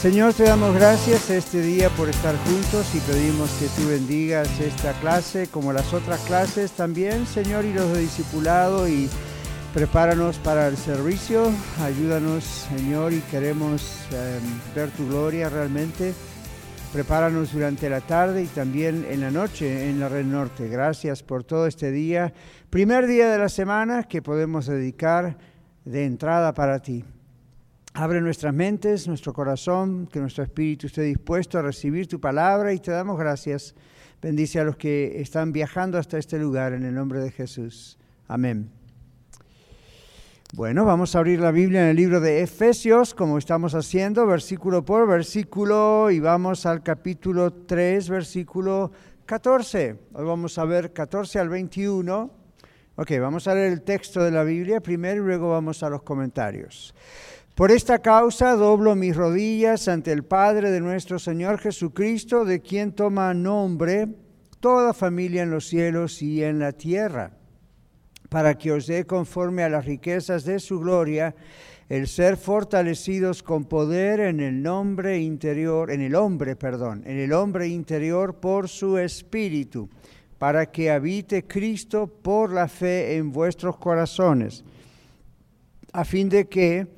Señor, te damos gracias este día por estar juntos y pedimos que tú bendigas esta clase como las otras clases también, Señor, y los de discipulado y prepáranos para el servicio. Ayúdanos, Señor, y queremos em, ver tu gloria realmente. Prepáranos durante la tarde y también en la noche en la Red Norte. Gracias por todo este día, primer día de la semana que podemos dedicar de entrada para ti. Abre nuestras mentes, nuestro corazón, que nuestro espíritu esté dispuesto a recibir tu palabra y te damos gracias. Bendice a los que están viajando hasta este lugar en el nombre de Jesús. Amén. Bueno, vamos a abrir la Biblia en el libro de Efesios, como estamos haciendo, versículo por versículo, y vamos al capítulo 3, versículo 14. Hoy vamos a ver 14 al 21. Ok, vamos a leer el texto de la Biblia primero y luego vamos a los comentarios. Por esta causa doblo mis rodillas ante el Padre de nuestro Señor Jesucristo, de quien toma nombre toda familia en los cielos y en la tierra, para que os dé conforme a las riquezas de su gloria el ser fortalecidos con poder en el nombre interior, en el hombre, perdón, en el hombre interior por su espíritu, para que habite Cristo por la fe en vuestros corazones, a fin de que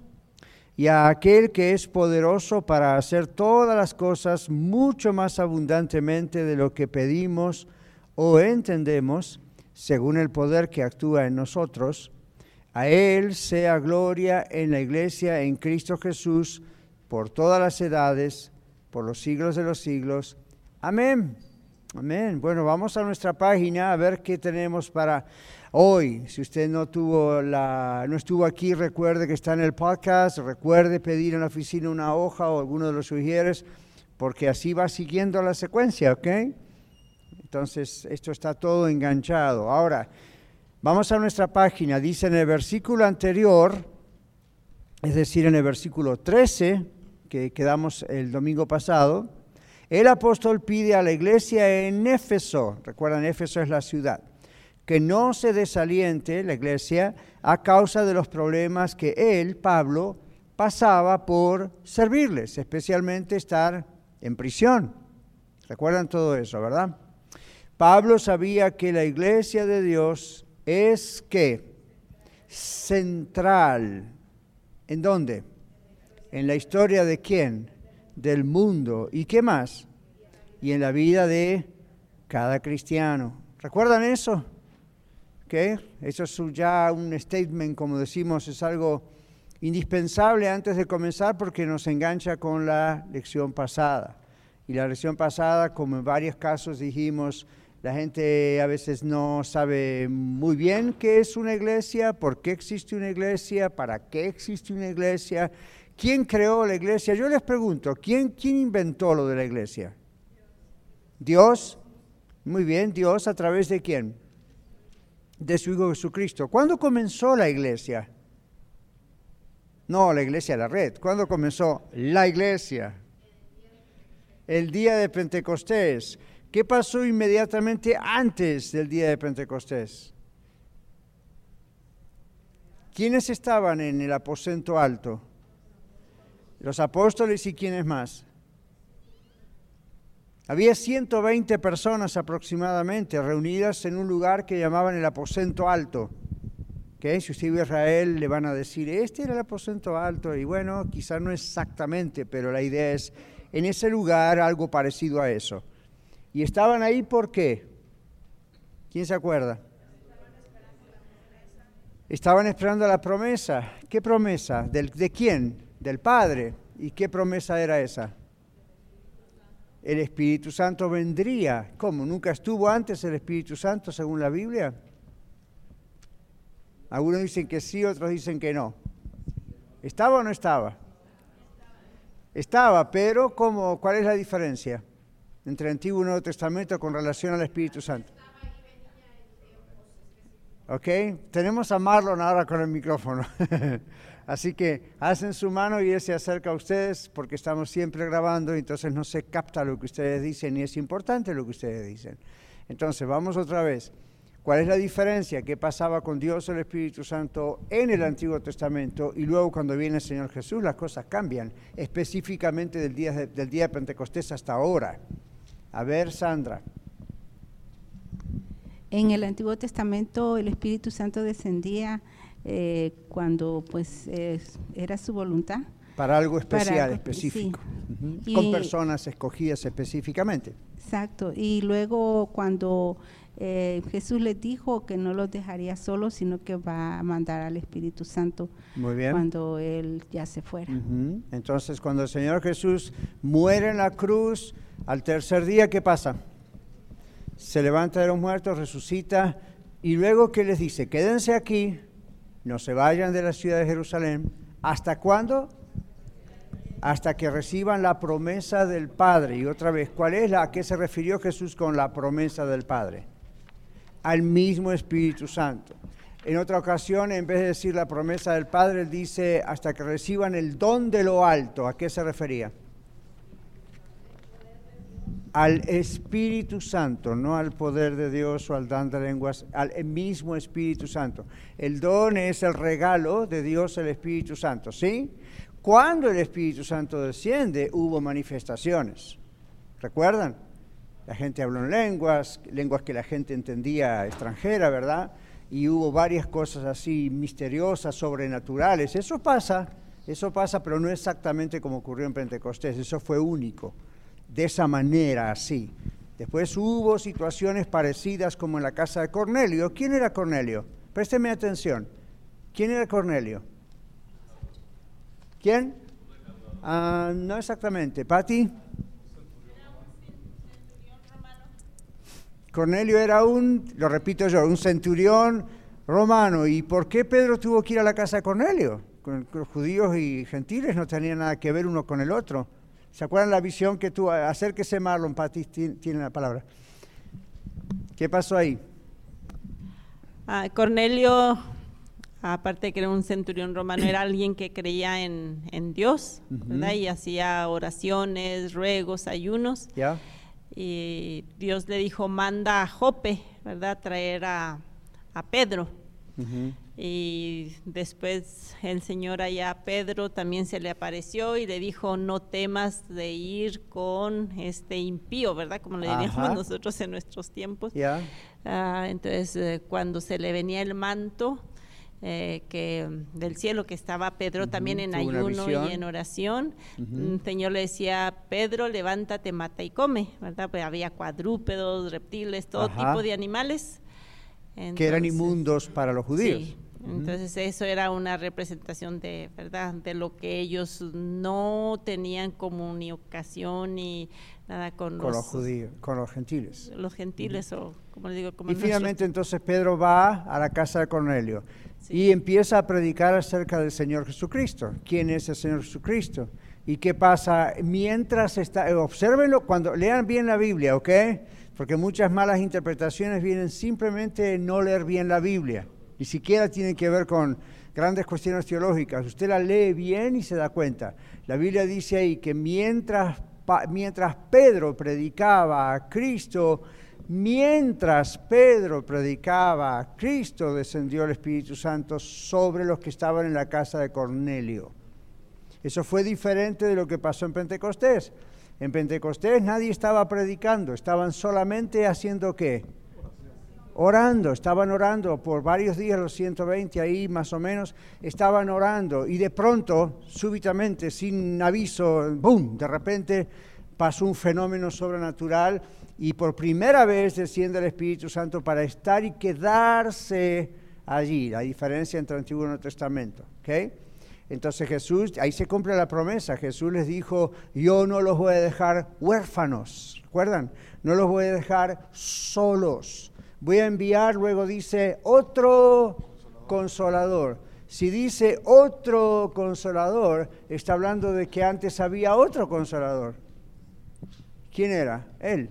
y a aquel que es poderoso para hacer todas las cosas mucho más abundantemente de lo que pedimos o entendemos, según el poder que actúa en nosotros. A Él sea gloria en la iglesia en Cristo Jesús por todas las edades, por los siglos de los siglos. Amén. Amén. Bueno, vamos a nuestra página a ver qué tenemos para hoy. Si usted no tuvo la, no estuvo aquí, recuerde que está en el podcast, recuerde pedir en la oficina una hoja o alguno de los sugieres, porque así va siguiendo la secuencia, ¿ok? Entonces, esto está todo enganchado. Ahora, vamos a nuestra página. Dice en el versículo anterior, es decir, en el versículo 13, que quedamos el domingo pasado, el apóstol pide a la iglesia en Éfeso, recuerdan, Éfeso es la ciudad, que no se desaliente la iglesia a causa de los problemas que él, Pablo, pasaba por servirles, especialmente estar en prisión. ¿Recuerdan todo eso, verdad? Pablo sabía que la iglesia de Dios es que central. ¿En dónde? En la historia de quién? Del mundo. ¿Y qué más? Y en la vida de cada cristiano. ¿Recuerdan eso? Eso es ya un statement, como decimos, es algo indispensable antes de comenzar porque nos engancha con la lección pasada. Y la lección pasada, como en varios casos dijimos, la gente a veces no sabe muy bien qué es una iglesia, por qué existe una iglesia, para qué existe una iglesia, quién creó la iglesia. Yo les pregunto, ¿quién, quién inventó lo de la iglesia? Dios. Muy bien, Dios a través de quién? De su Hijo Jesucristo. ¿Cuándo comenzó la iglesia? No, la iglesia la red. ¿Cuándo comenzó la iglesia? El día de Pentecostés. ¿Qué pasó inmediatamente antes del día de Pentecostés? ¿Quiénes estaban en el aposento alto? Los apóstoles y quiénes más? Había 120 personas aproximadamente reunidas en un lugar que llamaban el aposento alto. Que si usted a Israel le van a decir, este era el aposento alto. Y bueno, quizás no exactamente, pero la idea es en ese lugar algo parecido a eso. Y estaban ahí ¿por qué? ¿Quién se acuerda? Estaban esperando la promesa. ¿Qué promesa? ¿Del, ¿De quién? Del Padre. ¿Y qué promesa era esa? El Espíritu Santo vendría. ¿Cómo? ¿Nunca estuvo antes el Espíritu Santo según la Biblia? Algunos dicen que sí, otros dicen que no. ¿Estaba o no estaba? Estaba, pero ¿cómo, ¿cuál es la diferencia entre Antiguo y Nuevo Testamento con relación al Espíritu Santo? ¿Ok? Tenemos a Marlon ahora con el micrófono. Así que hacen su mano y él se acerca a ustedes porque estamos siempre grabando y entonces no se capta lo que ustedes dicen y es importante lo que ustedes dicen. Entonces, vamos otra vez. ¿Cuál es la diferencia? ¿Qué pasaba con Dios el Espíritu Santo en el Antiguo Testamento y luego cuando viene el Señor Jesús las cosas cambian, específicamente del día de, del día de Pentecostés hasta ahora? A ver, Sandra. En el Antiguo Testamento el Espíritu Santo descendía eh, cuando pues era su voluntad. Para algo especial, específico, con personas escogidas específicamente. Exacto, y luego cuando eh, Jesús les dijo que no los dejaría solos, sino que va a mandar al Espíritu Santo cuando Él ya se fuera. Entonces, cuando el Señor Jesús muere en la cruz, al tercer día, ¿qué pasa? Se levanta de los muertos, resucita, y luego, ¿qué les dice? Quédense aquí, no se vayan de la ciudad de Jerusalén. ¿Hasta cuándo? Hasta que reciban la promesa del Padre. Y otra vez, ¿cuál es la a qué se refirió Jesús con la promesa del Padre? al mismo Espíritu Santo. En otra ocasión, en vez de decir la promesa del Padre, él dice hasta que reciban el don de lo alto. ¿A qué se refería? Al Espíritu Santo, no al poder de Dios o al don de lenguas, al mismo Espíritu Santo. El don es el regalo de Dios, el Espíritu Santo, ¿sí? Cuando el Espíritu Santo desciende, hubo manifestaciones. ¿Recuerdan? la gente habló en lenguas, lenguas que la gente entendía extranjera, ¿verdad? Y hubo varias cosas así misteriosas, sobrenaturales. Eso pasa, eso pasa, pero no exactamente como ocurrió en Pentecostés, eso fue único, de esa manera así. Después hubo situaciones parecidas como en la casa de Cornelio. ¿Quién era Cornelio? Présteme atención. ¿Quién era Cornelio? ¿Quién? Ah, no exactamente. ¿Pati? Cornelio era un, lo repito yo, un centurión romano. ¿Y por qué Pedro tuvo que ir a la casa de Cornelio? Los judíos y gentiles no tenían nada que ver uno con el otro. ¿Se acuerdan la visión que tuvo? Acérquese Marlon, Pati tiene la palabra. ¿Qué pasó ahí? Ah, Cornelio, aparte de que era un centurión romano, era alguien que creía en, Dios, ¿verdad? Y hacía oraciones, ruegos, ayunos. ¿Ya? y Dios le dijo, manda a Jope, ¿verdad? Traer a, Pedro. Y después el Señor allá a Pedro también se le apareció y le dijo, no temas de ir con este impío, ¿verdad? Como le diríamos nosotros en nuestros tiempos. Ah, entonces, eh, cuando se le venía el manto, eh, que del cielo que estaba Pedro también en ayuno y en oración. El Señor le decía, Pedro, levántate, mata y come, ¿verdad? Pues había cuadrúpedos, reptiles, todo tipo de animales. que eran inmundos para los judíos. Entonces eso era una representación de, ¿verdad? De lo que ellos no tenían comunicación ni nada con, los, judíos, con los gentiles. Los gentiles o como les digo, como Y finalmente entonces Pedro va a la casa de Cornelio y empieza a predicar acerca del Señor Jesucristo. ¿Quién es el Señor Jesucristo? ¿Y qué pasa mientras está? Eh, obsérvenlo cuando lean bien la Biblia, ¿ok? Porque muchas malas interpretaciones vienen simplemente no leer bien la Biblia. Ni siquiera tienen que ver con grandes cuestiones teológicas. Usted la lee bien y se da cuenta. La Biblia dice ahí que mientras, mientras Pedro predicaba a Cristo, Mientras Pedro predicaba a Cristo, descendió el Espíritu Santo sobre los que estaban en la casa de Cornelio. Eso fue diferente de lo que pasó en Pentecostés. En Pentecostés nadie estaba predicando, estaban solamente haciendo qué? Orando, estaban orando por varios días, los 120 ahí más o menos, estaban orando y de pronto, súbitamente, sin aviso, ¡boom!, de repente pasó un fenómeno sobrenatural y por primera vez desciende el Espíritu Santo para estar y quedarse allí, la diferencia entre Antiguo y Nuevo Testamento. ¿okay? Entonces Jesús, ahí se cumple la promesa, Jesús les dijo, yo no los voy a dejar huérfanos, ¿recuerdan? No los voy a dejar solos. Voy a enviar, luego dice, otro consolador. Si dice otro consolador, está hablando de que antes había otro consolador. ¿Quién era? Él.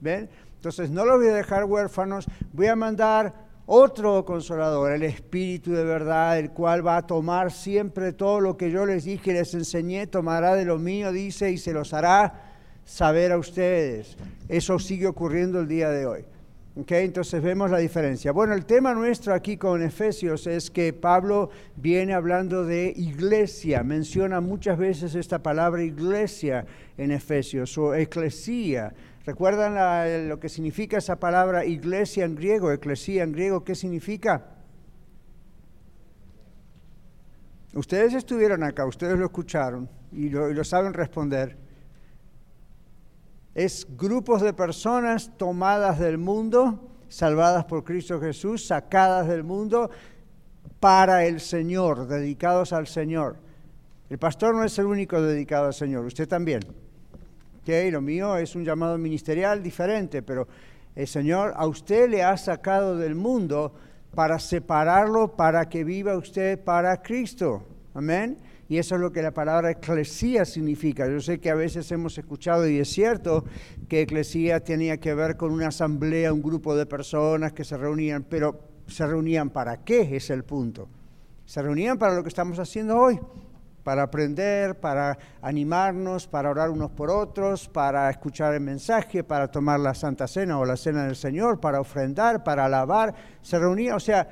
¿Ven? Entonces no los voy a dejar huérfanos, voy a mandar otro consolador, el Espíritu de verdad, el cual va a tomar siempre todo lo que yo les dije, les enseñé, tomará de lo mío, dice, y se los hará saber a ustedes. Eso sigue ocurriendo el día de hoy. Okay, entonces vemos la diferencia. Bueno, el tema nuestro aquí con Efesios es que Pablo viene hablando de iglesia, menciona muchas veces esta palabra iglesia en Efesios o eclesía. ¿Recuerdan lo que significa esa palabra iglesia en griego, eclesía en griego? ¿Qué significa? Ustedes estuvieron acá, ustedes lo escucharon y lo saben responder es grupos de personas tomadas del mundo, salvadas por Cristo Jesús, sacadas del mundo para el Señor, dedicados al Señor. El pastor no es el único dedicado al Señor, usted también. Okay, lo mío es un llamado ministerial diferente, pero el Señor a usted le ha sacado del mundo para separarlo, para que viva usted para Cristo. Amén. Y eso es lo que la palabra eclesía significa. Yo sé que a veces hemos escuchado, y es cierto, que eclesía tenía que ver con una asamblea, un grupo de personas que se reunían, pero ¿se reunían para qué? Es el punto. Se reunían para lo que estamos haciendo hoy, para aprender, para animarnos, para orar unos por otros, para escuchar el mensaje, para tomar la Santa Cena o la Cena del Señor, para ofrendar, para alabar. Se reunían, o sea,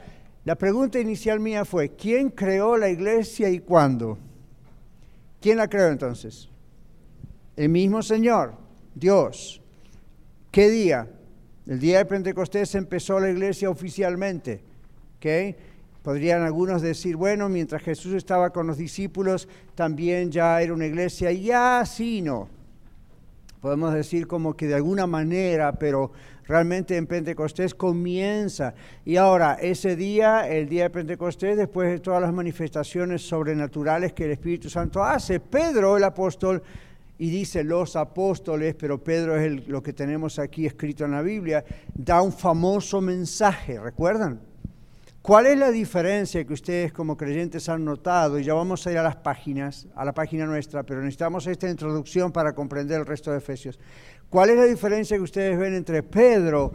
la pregunta inicial mía fue, ¿quién creó la iglesia y cuándo? ¿Quién la creó entonces? El mismo Señor, Dios. ¿Qué día? El día de Pentecostés empezó la iglesia oficialmente. ¿okay? Podrían algunos decir, bueno, mientras Jesús estaba con los discípulos, también ya era una iglesia. Ya sí, no. Podemos decir como que de alguna manera, pero realmente en Pentecostés comienza. Y ahora, ese día, el día de Pentecostés, después de todas las manifestaciones sobrenaturales que el Espíritu Santo hace, Pedro, el apóstol, y dice los apóstoles, pero Pedro es lo que tenemos aquí escrito en la Biblia, da un famoso mensaje, ¿recuerdan? ¿Cuál es la diferencia que ustedes como creyentes han notado? Y ya vamos a ir a las páginas, a la página nuestra, pero necesitamos esta introducción para comprender el resto de Efesios. ¿Cuál es la diferencia que ustedes ven entre Pedro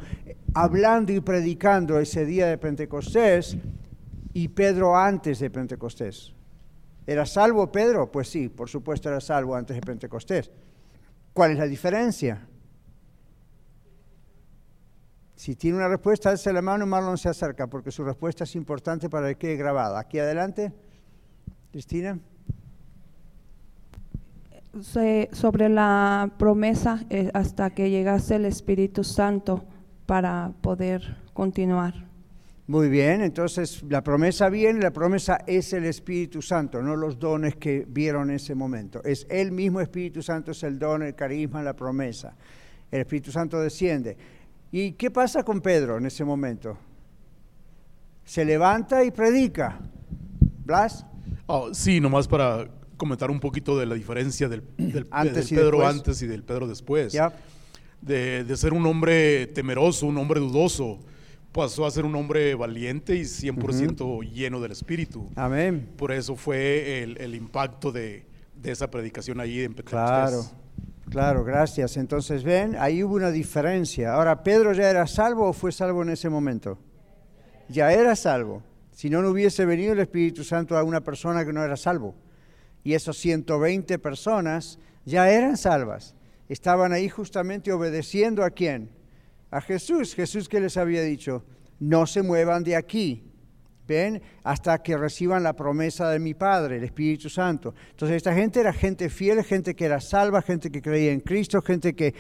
hablando y predicando ese día de Pentecostés y Pedro antes de Pentecostés? ¿Era salvo Pedro? Pues sí, por supuesto era salvo antes de Pentecostés. ¿Cuál es la diferencia? Si tiene una respuesta, alce la mano, Marlon se acerca, porque su respuesta es importante para que quede grabada. Aquí adelante, Cristina sobre la promesa eh, hasta que llegase el Espíritu Santo para poder continuar. Muy bien, entonces la promesa viene, la promesa es el Espíritu Santo, no los dones que vieron en ese momento. Es el mismo Espíritu Santo, es el don, el carisma, la promesa. El Espíritu Santo desciende. ¿Y qué pasa con Pedro en ese momento? Se levanta y predica. ¿Blas? Oh, sí, nomás para comentar un poquito de la diferencia del, Pedro antes y del Pedro después. De, ser un hombre temeroso, un hombre dudoso, pasó a ser un hombre valiente y 100% lleno del Espíritu. Amén. Por eso fue el, impacto de, esa predicación ahí en Pentecostés. Claro. Claro, gracias. Entonces, ven, ahí hubo una diferencia. Ahora, ¿Pedro ya era salvo o fue salvo en ese momento? Ya era salvo. Si no, no hubiese venido el Espíritu Santo a una persona que no era salvo y esos 120 personas ya eran salvas. Estaban ahí justamente obedeciendo a quién? A Jesús. Jesús que les había dicho, no se muevan de aquí, ¿ven? Hasta que reciban la promesa de mi Padre, el Espíritu Santo. Entonces esta gente era gente fiel, gente que era salva, gente que creía en Cristo, gente que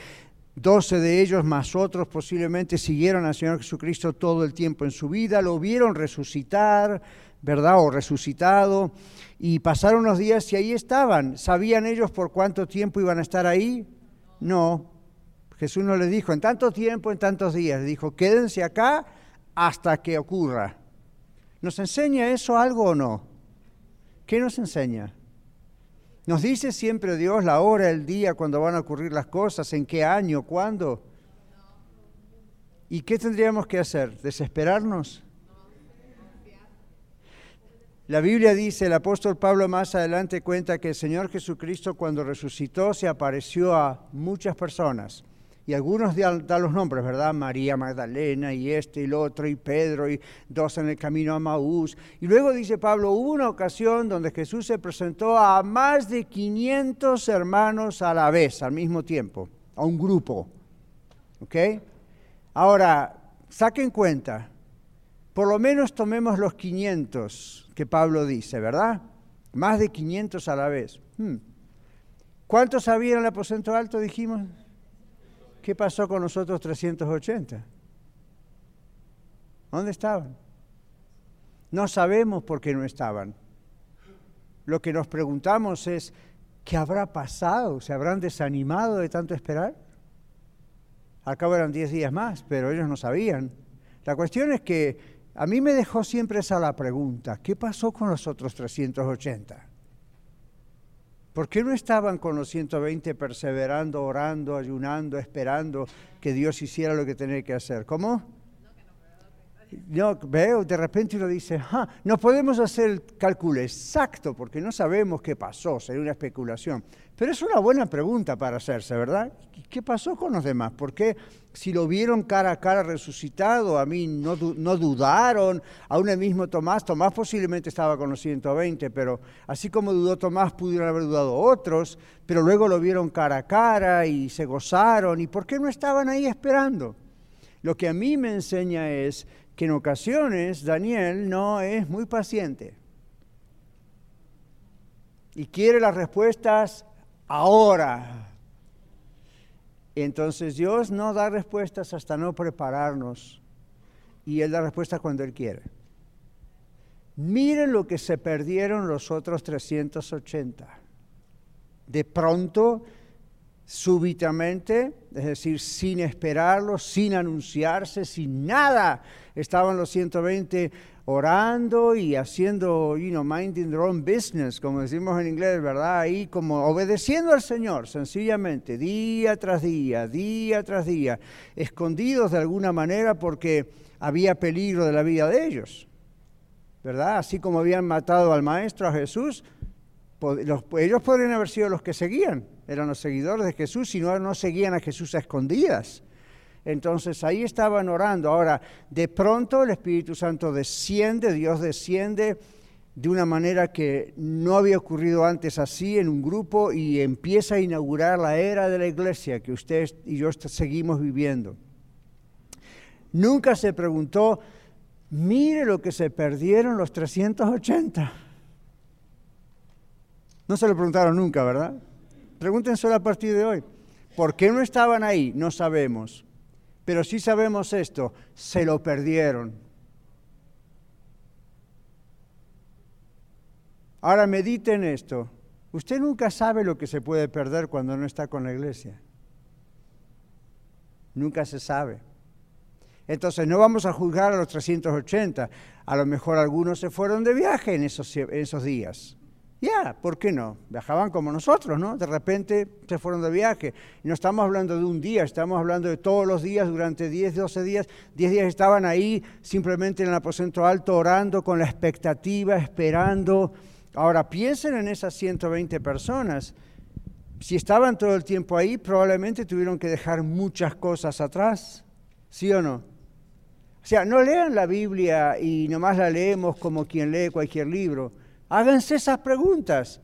12 de ellos más otros posiblemente siguieron al Señor Jesucristo todo el tiempo en su vida, lo vieron resucitar, ¿verdad? O resucitado. Y pasaron unos días y ahí estaban. ¿Sabían ellos por cuánto tiempo iban a estar ahí? No. Jesús no les dijo, en tanto tiempo, en tantos días. Dijo, quédense acá hasta que ocurra. ¿Nos enseña eso algo o no? ¿Qué nos enseña? Nos dice siempre Dios la hora, el día, cuando van a ocurrir las cosas, en qué año, cuándo. ¿Y qué tendríamos que hacer? ¿Desesperarnos? La Biblia dice, el apóstol Pablo más adelante cuenta que el Señor Jesucristo cuando resucitó se apareció a muchas personas y algunos dan, los nombres, ¿verdad? María Magdalena y este y el otro y Pedro y dos en el camino a Maús. Y luego dice Pablo, hubo una ocasión donde Jesús se presentó a más de 500 hermanos a la vez, al mismo tiempo, a un grupo. ¿Ok? Ahora, saquen cuenta, por lo menos tomemos los 500 que Pablo dice, ¿verdad? Más de 500 a la vez. Hmm. ¿Cuántos había en el aposento alto, dijimos? ¿Qué pasó con los otros 380? ¿Dónde estaban? No sabemos por qué no estaban. Lo que nos preguntamos es, ¿qué habrá pasado? ¿Se habrán desanimado de tanto esperar? Cabo eran 10 días más, pero ellos no sabían. La cuestión es que a mí me dejó siempre esa la pregunta, ¿qué pasó con los otros 380? ¿Por qué no estaban con los 120 perseverando, orando, ayunando, esperando que Dios hiciera lo que tenía que hacer? ¿Cómo? No, veo, de repente uno dice, ah, no podemos hacer el cálculo exacto porque no sabemos qué pasó, sería una especulación. Pero es una buena pregunta para hacerse, ¿verdad? ¿Qué pasó con los demás? ¿Por qué si lo vieron cara a cara resucitado, a mí no, no dudaron? Aún el mismo Tomás, Tomás posiblemente estaba con los 120, pero así como dudó Tomás, pudieron haber dudado otros, pero luego lo vieron cara a cara y se gozaron. ¿Y por qué no estaban ahí esperando? Lo que a mí me enseña es que en ocasiones Daniel no es muy paciente y quiere las respuestas ahora. Entonces Dios no da respuestas hasta no prepararnos y Él da respuestas cuando Él quiere. Miren lo que se perdieron los otros 380. De pronto, súbitamente, es decir, sin esperarlo, sin anunciarse, sin nada, estaban los 120 orando y haciendo, you know, minding their own business, como decimos en inglés, ¿verdad? Ahí como obedeciendo al Señor, sencillamente, día tras día, día tras día, escondidos de alguna manera porque había peligro de la vida de ellos, ¿verdad? Así como habían matado al Maestro, a Jesús, ellos podrían haber sido los que seguían, eran los seguidores de Jesús, si no, no seguían a Jesús a escondidas. Entonces ahí estaban orando. Ahora, de pronto el Espíritu Santo desciende, Dios desciende de una manera que no había ocurrido antes así en un grupo y empieza a inaugurar la era de la iglesia que ustedes y yo seguimos viviendo. Nunca se preguntó, mire lo que se perdieron los 380. No se lo preguntaron nunca, ¿verdad? Pregúntenselo a partir de hoy. ¿Por qué no estaban ahí? No sabemos. Pero sí sabemos esto, se lo perdieron. Ahora mediten esto. Usted nunca sabe lo que se puede perder cuando no está con la iglesia. Nunca se sabe. Entonces no vamos a juzgar a los 380. A lo mejor algunos se fueron de viaje en esos, en esos días. Ya, ¿por qué no? Viajaban como nosotros, ¿no? De repente se fueron de viaje. no estamos hablando de un día, estamos hablando de todos los días, durante 10, 12 días. 10 días estaban ahí simplemente en el aposento alto orando con la expectativa, esperando. Ahora piensen en esas 120 personas. Si estaban todo el tiempo ahí, probablemente tuvieron que dejar muchas cosas atrás. ¿Sí o no? O sea, no lean la Biblia y nomás la leemos como quien lee cualquier libro Háganse esas preguntas.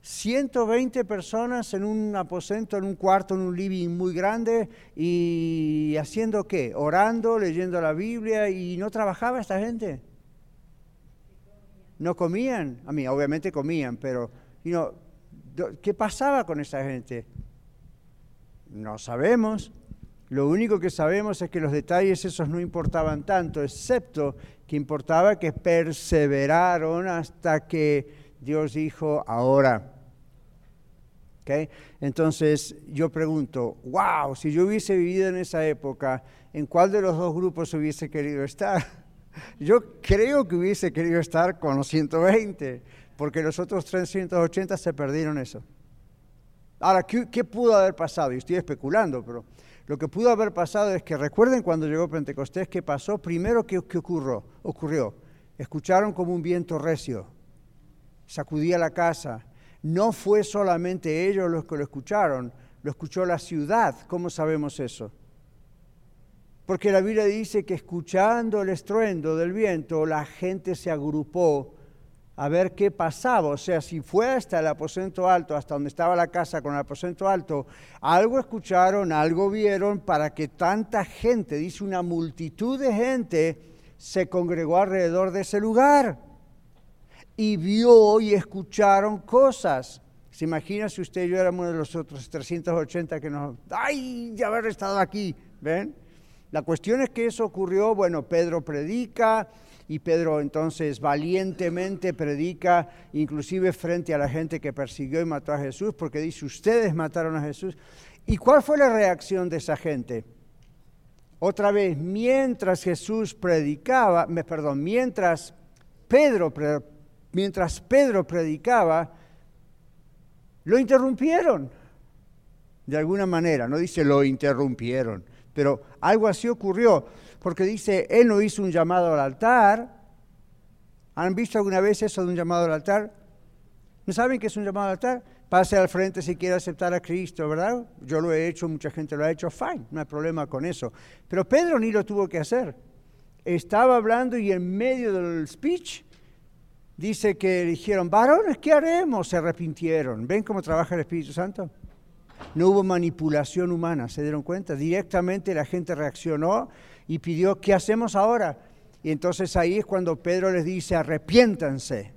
120 personas en un aposento, en un cuarto, en un living muy grande y haciendo qué? Orando, leyendo la Biblia y no trabajaba esta gente. No comían, a mí obviamente comían, pero ¿qué pasaba con esa gente? No sabemos. Lo único que sabemos es que los detalles esos no importaban tanto, excepto que importaba que perseveraron hasta que Dios dijo, ahora. ¿Okay? Entonces yo pregunto, wow, si yo hubiese vivido en esa época, ¿en cuál de los dos grupos hubiese querido estar? Yo creo que hubiese querido estar con los 120, porque los otros 380 se perdieron eso. Ahora, ¿qué, pudo haber pasado? Y estoy especulando, pero lo que pudo haber pasado es que recuerden cuando llegó Pentecostés, ¿qué pasó? Primero, ¿qué, qué ocurrió? ocurrió? Escucharon como un viento recio, sacudía la casa. No fue solamente ellos los que lo escucharon, lo escuchó la ciudad. ¿Cómo sabemos eso? Porque la Biblia dice que escuchando el estruendo del viento, la gente se agrupó a ver qué pasaba. O sea, si fue hasta el aposento alto, hasta donde estaba la casa con el aposento alto, algo escucharon, algo vieron para que tanta gente, dice una multitud de gente, se congregó alrededor de ese lugar. Y vio y escucharon cosas. ¿Se imagina si usted y yo éramos de los otros 380 que nos... ¡Ay, de haber estado aquí! ¿Ven? La cuestión es que eso ocurrió, bueno, Pedro predica y Pedro entonces valientemente predica, inclusive frente a la gente que persiguió y mató a Jesús, porque dice, ustedes mataron a Jesús. ¿Y cuál fue la reacción de esa gente? Otra vez, mientras Jesús predicaba, perdón, mientras Pedro, mientras Pedro predicaba, lo interrumpieron de alguna manera, no dice lo interrumpieron pero algo así ocurrió, porque dice, él no hizo un llamado al altar. ¿Han visto alguna vez eso de un llamado al altar? ¿No saben qué es un llamado al altar? Pase al frente si quiere aceptar a Cristo, ¿verdad? Yo lo he hecho, mucha gente lo ha hecho, fine, no hay problema con eso. Pero Pedro ni lo tuvo que hacer. Estaba hablando y en medio del speech dice que dijeron, varones, ¿qué haremos? Se arrepintieron. ¿Ven cómo trabaja el Espíritu Santo? No hubo manipulación humana, ¿se dieron cuenta? Directamente la gente reaccionó y pidió, ¿qué hacemos ahora? Y entonces ahí es cuando Pedro les dice, arrepiéntanse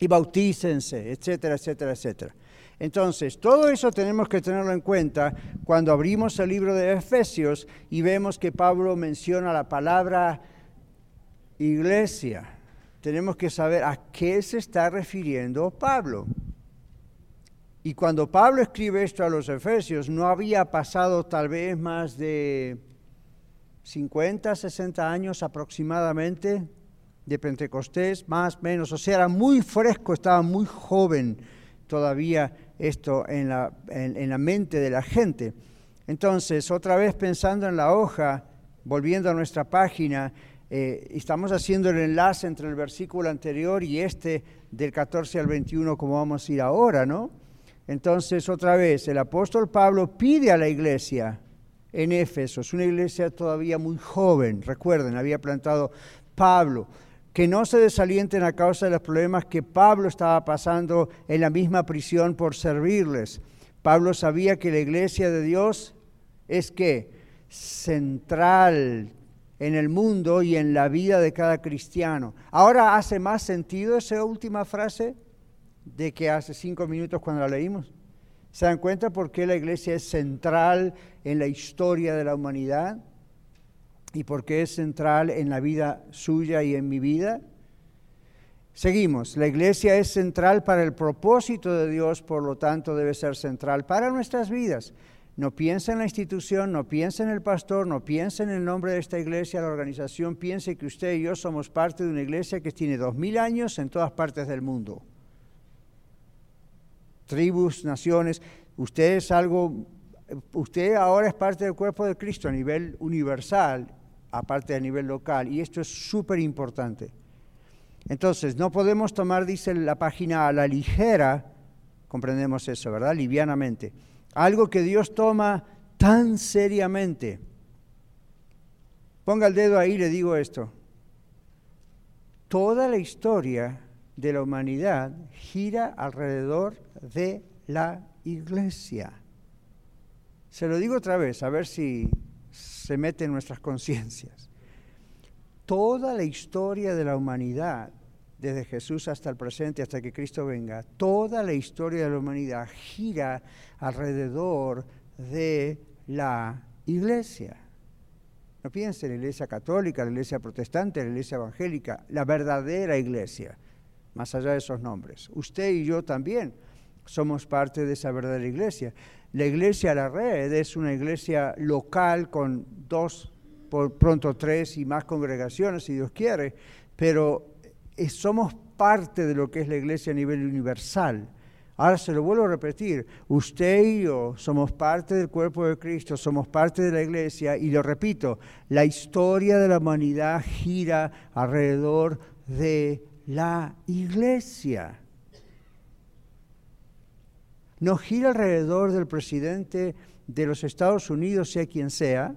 y bautícense, etcétera, etcétera, etcétera. Entonces, todo eso tenemos que tenerlo en cuenta cuando abrimos el libro de Efesios y vemos que Pablo menciona la palabra iglesia. Tenemos que saber a qué se está refiriendo Pablo. Y cuando Pablo escribe esto a los Efesios, no había pasado tal vez más de 50, 60 años aproximadamente de Pentecostés, más menos, o sea, era muy fresco, estaba muy joven todavía esto en la, en, la mente de la gente. Entonces, otra vez pensando en la hoja, volviendo a nuestra página, eh, estamos haciendo el enlace entre el versículo anterior y este del 14 al 21, como vamos a ir ahora, ¿no? Entonces, otra vez, el apóstol Pablo pide a la iglesia en Éfeso, es una iglesia todavía muy joven, recuerden, había plantado Pablo, que no se desalienten a causa de los problemas que Pablo estaba pasando en la misma prisión por servirles. Pablo sabía que la iglesia de Dios es que central en el mundo y en la vida de cada cristiano. Ahora hace más sentido esa última frase de que hace cinco minutos cuando la leímos. ¿Se dan cuenta por qué la iglesia es central en la historia de la humanidad? ¿Y por qué es central en la vida suya y en mi vida? Seguimos, la iglesia es central para el propósito de Dios, por lo tanto debe ser central para nuestras vidas. No piensa en la institución, no piensa en el pastor, no piensa en el nombre de esta iglesia, la organización, piense que usted y yo somos parte de una iglesia que tiene dos mil años en todas partes del mundo tribus, naciones. Usted es algo, usted ahora es parte del cuerpo de Cristo a nivel universal, aparte a nivel local, y esto es súper importante. Entonces, no podemos tomar, dice la página, a la ligera, comprendemos eso, ¿verdad? Livianamente. Algo que Dios toma tan seriamente. Ponga el dedo ahí le digo esto. Toda la historia de la humanidad gira alrededor de la iglesia. Se lo digo otra vez, a ver si se mete en nuestras conciencias. Toda la historia de la humanidad, desde Jesús hasta el presente, hasta que Cristo venga, toda la historia de la humanidad gira alrededor de la iglesia. No piensen en la iglesia católica, la iglesia protestante, la iglesia evangélica, la verdadera iglesia más allá de esos nombres. Usted y yo también somos parte de esa verdadera iglesia. La iglesia La Red es una iglesia local con dos por pronto tres y más congregaciones, si Dios quiere, pero eh, somos parte de lo que es la iglesia a nivel universal. Ahora se lo vuelvo a repetir, usted y yo somos parte del cuerpo de Cristo, somos parte de la iglesia y lo repito, la historia de la humanidad gira alrededor de la iglesia. No gira alrededor del presidente de los Estados Unidos, sea quien sea,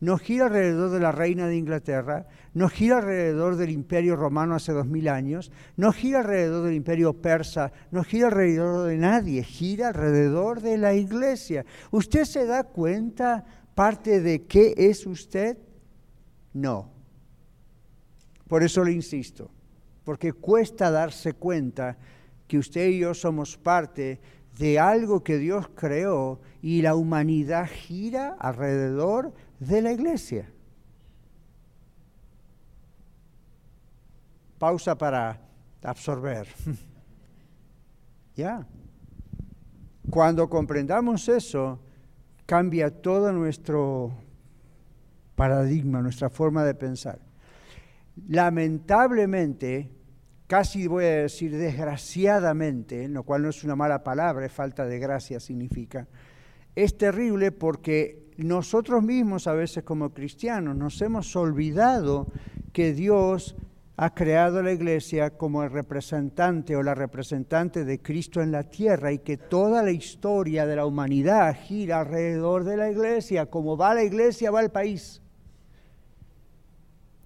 no gira alrededor de la reina de Inglaterra, no gira alrededor del imperio romano hace dos mil años, no gira alrededor del imperio persa, no gira alrededor de nadie, gira alrededor de la iglesia. ¿Usted se da cuenta parte de qué es usted? No. Por eso le insisto, porque cuesta darse cuenta que usted y yo somos parte de algo que Dios creó y la humanidad gira alrededor de la iglesia. Pausa para absorber. ya. Cuando comprendamos eso, cambia todo nuestro paradigma, nuestra forma de pensar. Lamentablemente, casi voy a decir desgraciadamente, lo cual no es una mala palabra, es falta de gracia significa, es terrible porque nosotros mismos a veces como cristianos nos hemos olvidado que Dios ha creado la iglesia como el representante o la representante de Cristo en la tierra y que toda la historia de la humanidad gira alrededor de la iglesia. Como va la iglesia, va el país.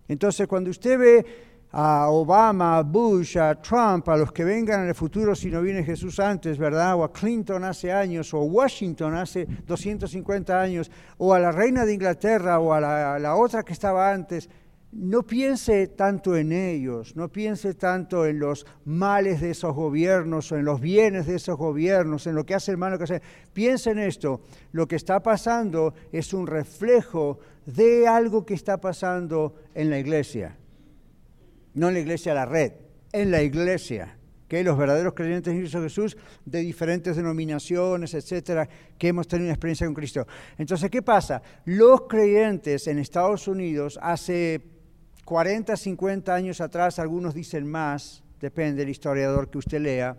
Entonces, cuando usted ve a Obama, a Bush, a Trump, a los que vengan en el futuro si no viene Jesús antes, ¿verdad? O a Clinton hace años, o a Washington hace 250 años, o a la reina de Inglaterra, o a la, la otra que estaba antes. No piense tanto en ellos, no piense tanto en los males de esos gobiernos o en los bienes de esos gobiernos, en lo que hace el malo que hace. Piense en esto, lo que está pasando es un reflejo de algo que está pasando en la iglesia no en la iglesia la red, en la iglesia, que los verdaderos creyentes en Cristo Jesús de diferentes denominaciones, etcétera, que hemos tenido una experiencia con Cristo. Entonces, ¿qué pasa? Los creyentes en Estados Unidos hace 40, 50 años atrás, algunos dicen más, depende del historiador que usted lea,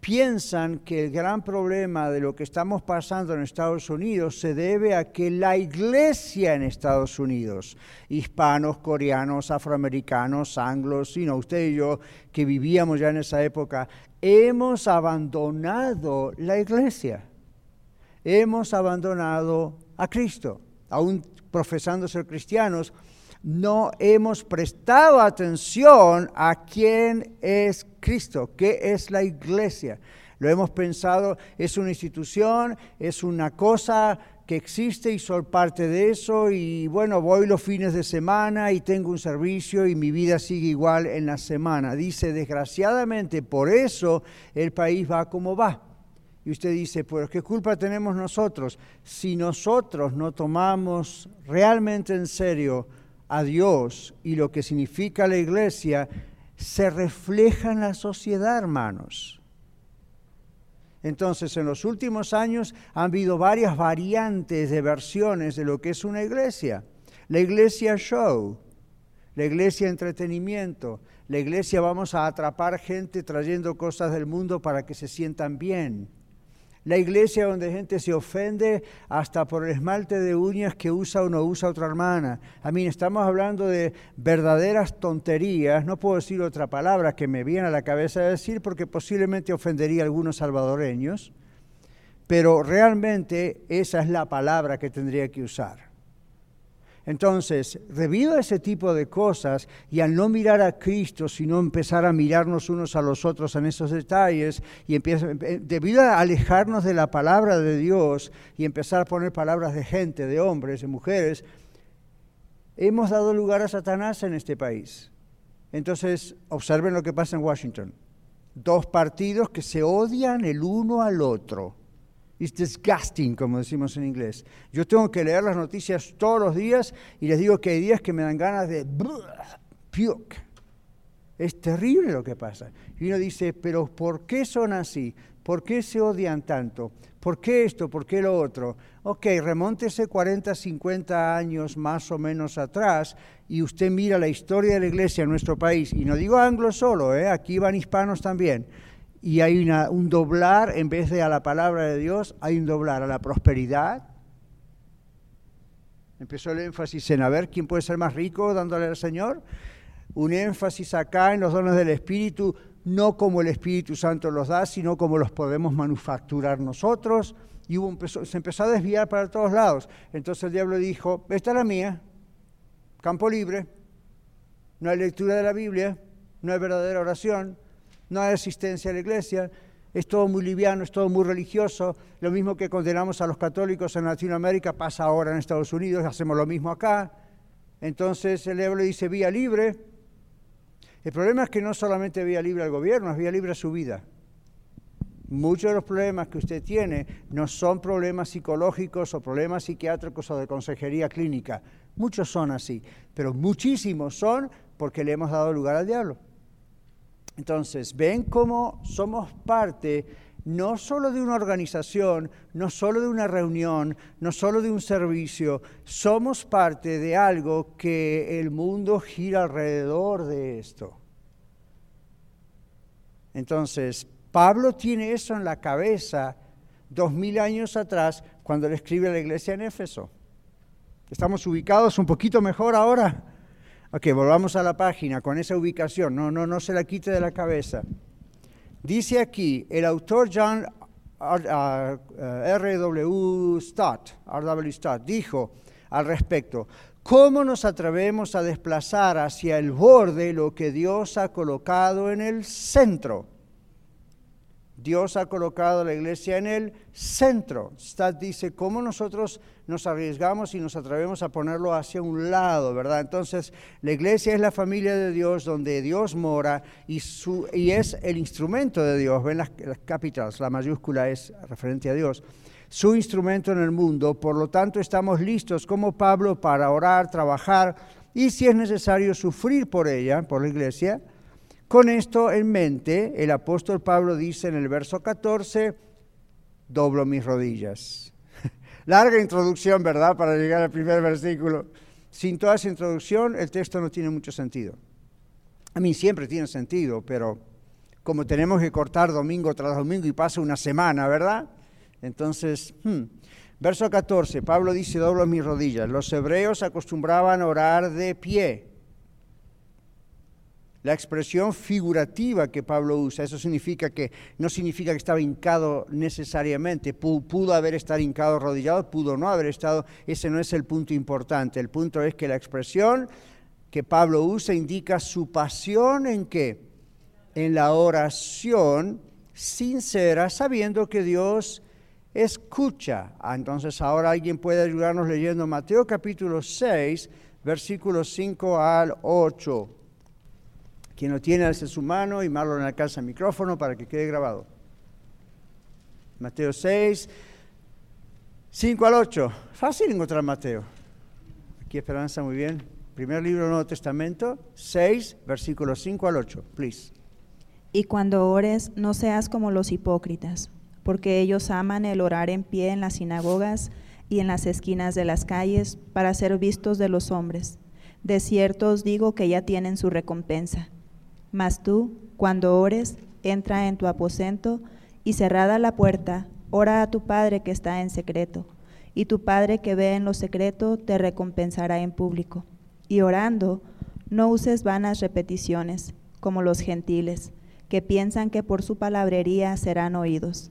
piensan que el gran problema de lo que estamos pasando en Estados Unidos se debe a que la iglesia en Estados Unidos, hispanos, coreanos, afroamericanos, anglos, sino usted y yo que vivíamos ya en esa época, hemos abandonado la iglesia. Hemos abandonado a Cristo, aún profesando ser cristianos, no hemos prestado atención a quién es Cristo, qué es la iglesia. Lo hemos pensado, es una institución, es una cosa que existe y soy parte de eso y bueno, voy los fines de semana y tengo un servicio y mi vida sigue igual en la semana. Dice, desgraciadamente por eso el país va como va. Y usted dice, pues ¿qué culpa tenemos nosotros? Si nosotros no tomamos realmente en serio a Dios y lo que significa la iglesia se refleja en la sociedad, hermanos. Entonces, en los últimos años han habido varias variantes de versiones de lo que es una iglesia. La iglesia show, la iglesia entretenimiento, la iglesia vamos a atrapar gente trayendo cosas del mundo para que se sientan bien. La iglesia donde gente se ofende hasta por el esmalte de uñas que usa o no usa otra hermana. A mí estamos hablando de verdaderas tonterías, no puedo decir otra palabra que me viene a la cabeza de decir porque posiblemente ofendería a algunos salvadoreños, pero realmente esa es la palabra que tendría que usar. Entonces, debido a ese tipo de cosas y al no mirar a Cristo, sino empezar a mirarnos unos a los otros en esos detalles, y eh, debido a alejarnos de la palabra de Dios y empezar a poner palabras de gente, de hombres, de mujeres, hemos dado lugar a Satanás en este país. Entonces, observen lo que pasa en Washington. Dos partidos que se odian el uno al otro It's disgusting, como decimos en inglés. Yo tengo que leer las noticias todos los días y les digo que hay días que me dan ganas de puke. Es terrible lo que pasa. Y uno dice, pero ¿por qué son así? ¿Por qué se odian tanto? ¿Por qué esto? ¿Por qué lo otro? Ok, remóntese 40, 50 años más o menos atrás y usted mira la historia de la iglesia en nuestro país, y no digo anglo solo, ¿eh? aquí van hispanos también, y hay un doblar, en vez de a la palabra de Dios, hay un doblar a la prosperidad. Empezó el énfasis en a ver quién puede ser más rico dándole al Señor. Un énfasis acá en los dones del Espíritu, no como el Espíritu Santo los da, sino como los podemos manufacturar nosotros. Y hubo, se empezó a desviar para todos lados. Entonces el diablo dijo, esta es la mía, campo libre, no hay lectura de la Biblia, no hay verdadera oración, no hay asistencia a la iglesia, es todo muy liviano, es todo muy religioso. Lo mismo que condenamos a los católicos en Latinoamérica pasa ahora en Estados Unidos, hacemos lo mismo acá. Entonces el diablo dice vía libre, el problema es que no solamente vía libre al gobierno, es vía libre a su vida. Muchos de los problemas que usted tiene no son problemas psicológicos o problemas psiquiátricos o de consejería clínica. Muchos son así, pero muchísimos son porque le hemos dado lugar al diablo. Entonces, ven cómo somos parte no solo de una organización, no solo de una reunión, no solo de un servicio, somos parte de algo que el mundo gira alrededor de esto. Entonces, Pablo tiene eso en la cabeza dos mil años atrás cuando le escribe a la iglesia en Éfeso. ¿Estamos ubicados un poquito mejor ahora? Ok, volvamos a la página con esa ubicación. No, no, no se la quite de la cabeza. Dice aquí, el autor John R.W. Stott, R.W. Stott, dijo al respecto, ¿cómo nos atrevemos a desplazar hacia el borde lo que Dios ha colocado en el centro? Dios ha colocado a la iglesia en el centro. Stott dice, ¿cómo nosotros nos arriesgamos y nos atrevemos a ponerlo hacia un lado, verdad? Entonces, la iglesia es la familia de Dios donde Dios mora y es el instrumento de Dios. Ven las, las capitals, la mayúscula es referente a Dios. Su instrumento en el mundo, por lo tanto estamos listos como Pablo para orar, trabajar y si es necesario sufrir por ella, por la iglesia. Con esto en mente, el apóstol Pablo dice en el verso 14, doblo mis rodillas. Larga introducción, ¿verdad? Para llegar al primer versículo. Sin toda esa introducción, el texto no tiene mucho sentido. A mí siempre tiene sentido, pero como tenemos que cortar domingo tras domingo y pasa una semana, ¿verdad? Entonces, hmm. verso 14, Pablo dice, doblo mis rodillas. Los hebreos acostumbraban a orar de pie. La expresión figurativa que Pablo usa, eso significa que no significa que estaba hincado necesariamente, pudo haber estado hincado arrodillado, pudo no haber estado, ese no es el punto importante. El punto es que la expresión que Pablo usa indica su pasión en qué? En la oración sincera, sabiendo que Dios escucha. Ah, entonces ahora alguien puede ayudarnos leyendo Mateo capítulo 6, versículos 5 al 8. Quien lo tiene, hace su mano y Marlon alcanza el micrófono para que quede grabado. Mateo 6, 5 al 8. Fácil encontrar Mateo. Aquí Esperanza, muy bien. Primer libro del Nuevo Testamento, 6, versículos 5 al 8. Please. Y cuando ores, no seas como los hipócritas, porque ellos aman el orar en pie en las sinagogas y en las esquinas de las calles para ser vistos de los hombres. De cierto os digo que ya tienen su recompensa. Mas tú, cuando ores, entra en tu aposento y cerrada la puerta, ora a tu Padre que está en secreto, y tu Padre que ve en lo secreto te recompensará en público. Y orando, no uses vanas repeticiones, como los gentiles, que piensan que por su palabrería serán oídos.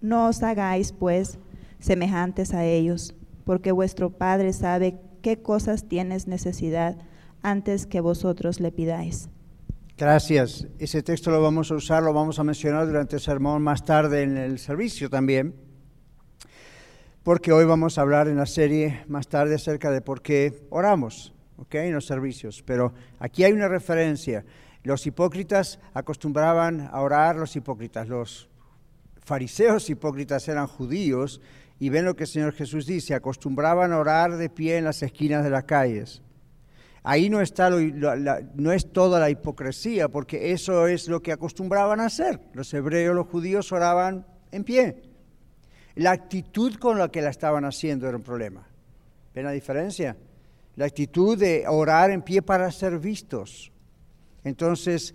No os hagáis, pues, semejantes a ellos, porque vuestro Padre sabe qué cosas tienes necesidad antes que vosotros le pidáis. Gracias. Ese texto lo vamos a usar, lo vamos a mencionar durante el sermón más tarde en el servicio también, porque hoy vamos a hablar en la serie más tarde acerca de por qué oramos, ¿ok? En los servicios. Pero aquí hay una referencia. Los hipócritas acostumbraban a orar, los hipócritas, los fariseos hipócritas eran judíos y ven lo que el Señor Jesús dice, acostumbraban a orar de pie en las esquinas de las calles. Ahí no, está no es toda la hipocresía, porque eso es lo que acostumbraban a hacer. Los hebreos, los judíos oraban en pie. La actitud con la que la estaban haciendo era un problema. ¿Ven la diferencia? La actitud de orar en pie para ser vistos. Entonces,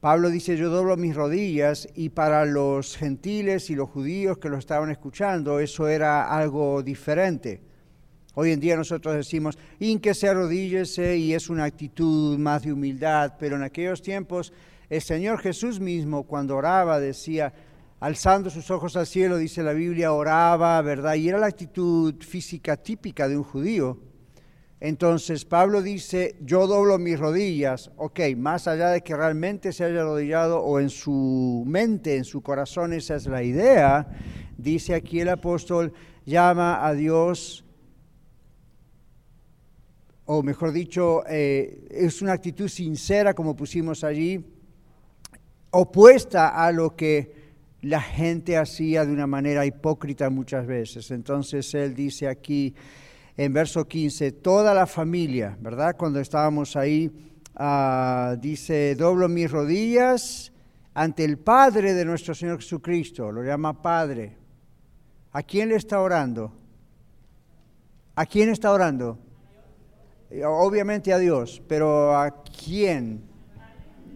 Pablo dice, yo doblo mis rodillas y para los gentiles y los judíos que lo estaban escuchando, eso era algo diferente. Hoy en día nosotros decimos, que se arrodíllese y es una actitud más de humildad, pero en aquellos tiempos el Señor Jesús mismo cuando oraba decía, alzando sus ojos al cielo, dice la Biblia, oraba, ¿verdad? Y era la actitud física típica de un judío. Entonces Pablo dice, yo doblo mis rodillas, ok, más allá de que realmente se haya arrodillado o en su mente, en su corazón, esa es la idea, dice aquí el apóstol, llama a Dios, o mejor dicho, eh, es una actitud sincera, como pusimos allí, opuesta a lo que la gente hacía de una manera hipócrita muchas veces. Entonces él dice aquí, en verso 15, toda la familia, ¿verdad? Cuando estábamos ahí, ah, dice, doblo mis rodillas ante el Padre de nuestro Señor Jesucristo, lo llama Padre. ¿A quién le está orando? ¿A quién está orando? Obviamente a Dios, pero ¿a quién?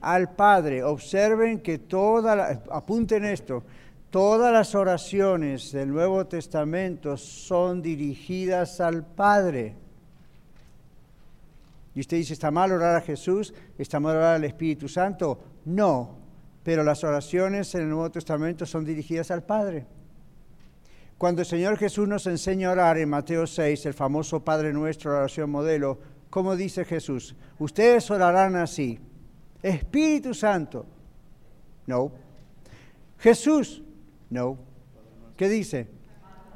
Al Padre. Observen que toda la, apunten esto, Todas las oraciones del Nuevo Testamento son dirigidas al Padre. Y usted dice, ¿está mal orar a Jesús? ¿Está mal orar al Espíritu Santo? No, pero las oraciones en el Nuevo Testamento son dirigidas al Padre. Cuando el Señor Jesús nos enseña a orar en Mateo 6, el famoso Padre nuestro, oración modelo, ¿cómo dice Jesús? Ustedes orarán así. Espíritu Santo. No. Jesús, no. ¿Qué dice?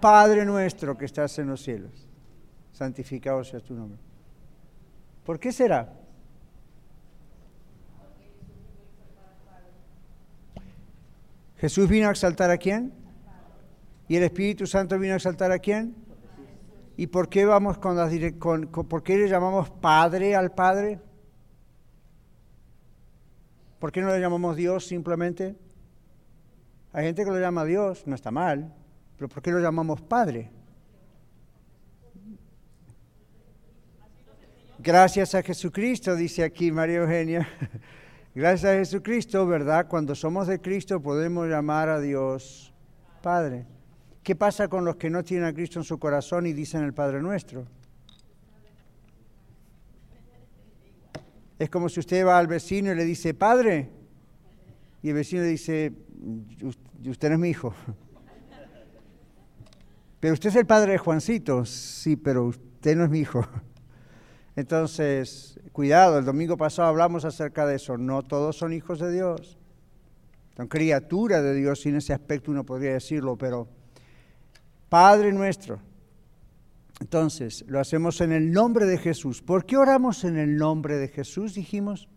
Padre nuestro que estás en los cielos, santificado sea tu nombre. ¿Por qué será? Jesús vino a exaltar a quién? ¿Y el Espíritu Santo vino a exaltar a quién? ¿Y por qué vamos con las con, por qué le llamamos Padre al Padre? ¿Por qué no le llamamos Dios simplemente? Hay gente que lo llama Dios, no está mal, pero ¿por qué lo llamamos Padre? Gracias a Jesucristo, dice aquí María Eugenia. Gracias a Jesucristo, ¿verdad? Cuando somos de Cristo podemos llamar a Dios Padre. ¿Qué pasa con los que no tienen a Cristo en su corazón y dicen el Padre nuestro? Es como si usted va al vecino y le dice, Padre, y el vecino dice, usted no es mi hijo. Pero usted es el padre de Juancito, sí, pero usted no es mi hijo. Entonces, cuidado, el domingo pasado hablamos acerca de eso. No todos son hijos de Dios. Son criaturas de Dios, en ese aspecto uno podría decirlo, pero Padre nuestro. Entonces, lo hacemos en el nombre de Jesús. ¿Por qué oramos en el nombre de Jesús? Dijimos.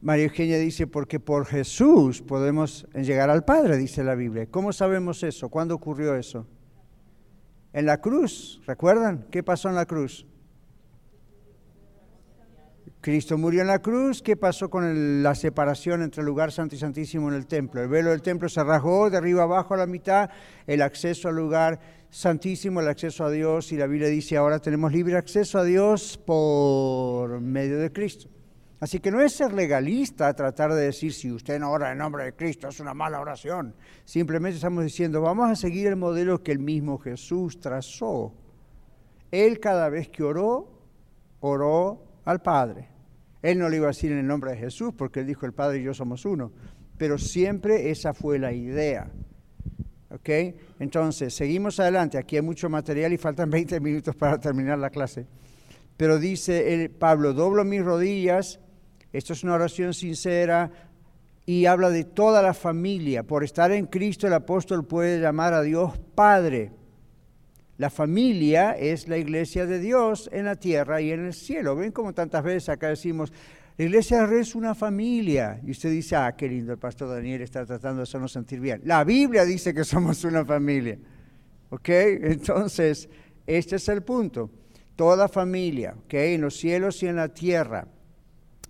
María Eugenia dice, porque por Jesús podemos llegar al Padre, dice la Biblia. ¿Cómo sabemos eso? ¿Cuándo ocurrió eso? En la cruz, ¿recuerdan? ¿Qué pasó en la cruz? Cristo murió en la cruz, ¿qué pasó con la separación entre el lugar santo y santísimo en el templo? El velo del templo se rasgó de arriba abajo a la mitad, el acceso al lugar santísimo, el acceso a Dios, y la Biblia dice, ahora tenemos libre acceso a Dios por medio de Cristo. Así que no es ser legalista tratar de decir si usted no ora en nombre de Cristo es una mala oración. Simplemente estamos diciendo, vamos a seguir el modelo que el mismo Jesús trazó. Él cada vez que oró, oró al Padre. Él no le iba a decir en el nombre de Jesús porque él dijo el Padre y yo somos uno. Pero siempre esa fue la idea. ¿Ok? Entonces, seguimos adelante. Aquí hay mucho material y faltan 20 minutos para terminar la clase. Pero dice el Pablo, doblo mis rodillas esto es una oración sincera y habla de toda la familia. Por estar en Cristo el apóstol puede llamar a Dios Padre. La familia es la iglesia de Dios en la tierra y en el cielo. ¿Ven como tantas veces acá decimos, la iglesia es una familia? Y usted dice, ah, qué lindo, el pastor Daniel está tratando de hacernos sentir bien. La Biblia dice que somos una familia. ¿Ok? Entonces, este es el punto. Toda familia, ¿ok? En los cielos y en la tierra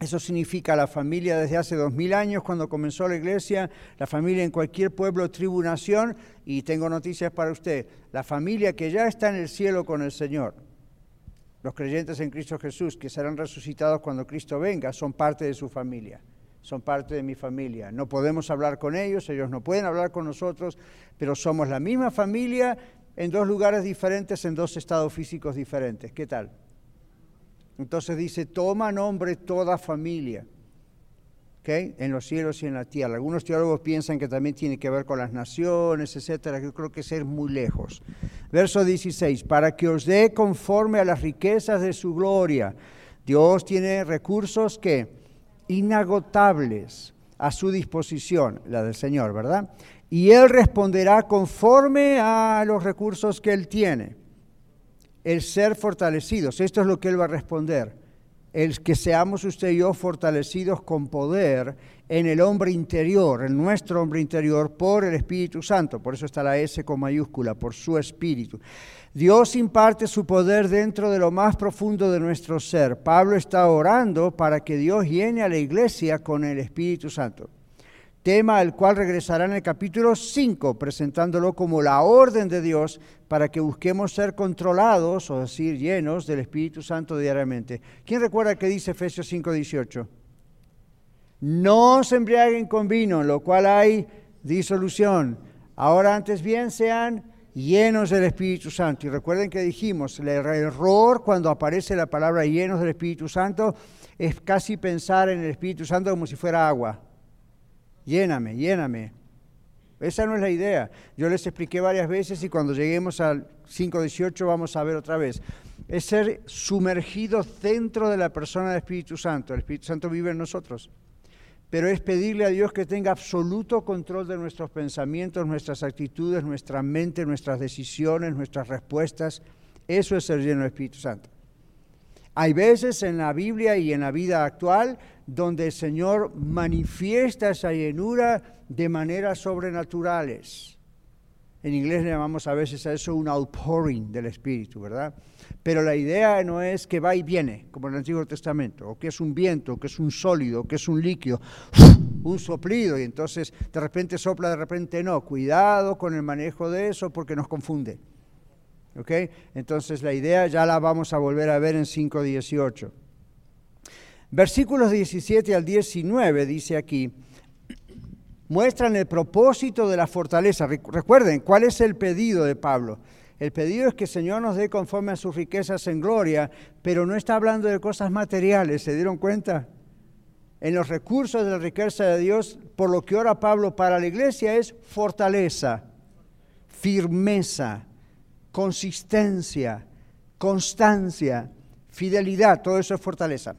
Eso significa la familia desde hace dos mil años, cuando comenzó la iglesia, la familia en cualquier pueblo, tribu, nación. Y tengo noticias para usted, la familia que ya está en el cielo con el Señor. Los creyentes en Cristo Jesús, que serán resucitados cuando Cristo venga, son parte de su familia, son parte de mi familia. No podemos hablar con ellos, ellos no pueden hablar con nosotros, pero somos la misma familia en dos lugares diferentes, en dos estados físicos diferentes. ¿Qué tal? Entonces dice, toma nombre toda familia, en los cielos y en la tierra. Algunos teólogos piensan que también tiene que ver con las naciones, etcétera. Yo creo que es muy lejos. Verso 16, para que os dé conforme a las riquezas de su gloria. Dios tiene recursos que inagotables a su disposición, la del Señor, ¿verdad? Y Él responderá conforme a los recursos que Él tiene el ser fortalecidos. Esto es lo que Él va a responder. El que seamos usted y yo fortalecidos con poder en el hombre interior, en nuestro hombre interior, por el Espíritu Santo. Por eso está la S con mayúscula, por su Espíritu. Dios imparte su poder dentro de lo más profundo de nuestro ser. Pablo está orando para que Dios llene a la iglesia con el Espíritu Santo tema al cual regresará en el capítulo 5, presentándolo como la orden de Dios para que busquemos ser controlados, o decir, llenos del Espíritu Santo diariamente. ¿Quién recuerda que dice Efesios 5, 18? No se embriaguen con vino, en lo cual hay disolución. Ahora antes bien sean llenos del Espíritu Santo. Y recuerden que dijimos, el error cuando aparece la palabra llenos del Espíritu Santo es casi pensar en el Espíritu Santo como si fuera agua lléname, lléname. Esa no es la idea. Yo les expliqué varias veces y cuando lleguemos al 5.18 vamos a ver otra vez. Es ser sumergido dentro de la persona del Espíritu Santo. El Espíritu Santo vive en nosotros. Pero es pedirle a Dios que tenga absoluto control de nuestros pensamientos, nuestras actitudes, nuestra mente, nuestras decisiones, nuestras respuestas. Eso es ser lleno del Espíritu Santo. Hay veces en la Biblia y en la vida actual donde el Señor manifiesta esa llenura de maneras sobrenaturales. En inglés le llamamos a veces a eso un outpouring del Espíritu, ¿verdad? Pero la idea no es que va y viene, como en el Antiguo Testamento, o que es un viento, que es un sólido, que es un líquido, un soplido, y entonces de repente sopla, de repente no. Cuidado con el manejo de eso porque nos confunde. Entonces la idea ya la vamos a volver a ver en 5.18. Versículos 17 al 19 dice aquí, muestran el propósito de la fortaleza. Recuerden, ¿cuál es el pedido de Pablo? El pedido es que el Señor nos dé conforme a sus riquezas en gloria, pero no está hablando de cosas materiales, ¿se dieron cuenta? En los recursos de la riqueza de Dios, por lo que ora Pablo para la iglesia es fortaleza, firmeza, consistencia, constancia, fidelidad, todo eso es fortaleza.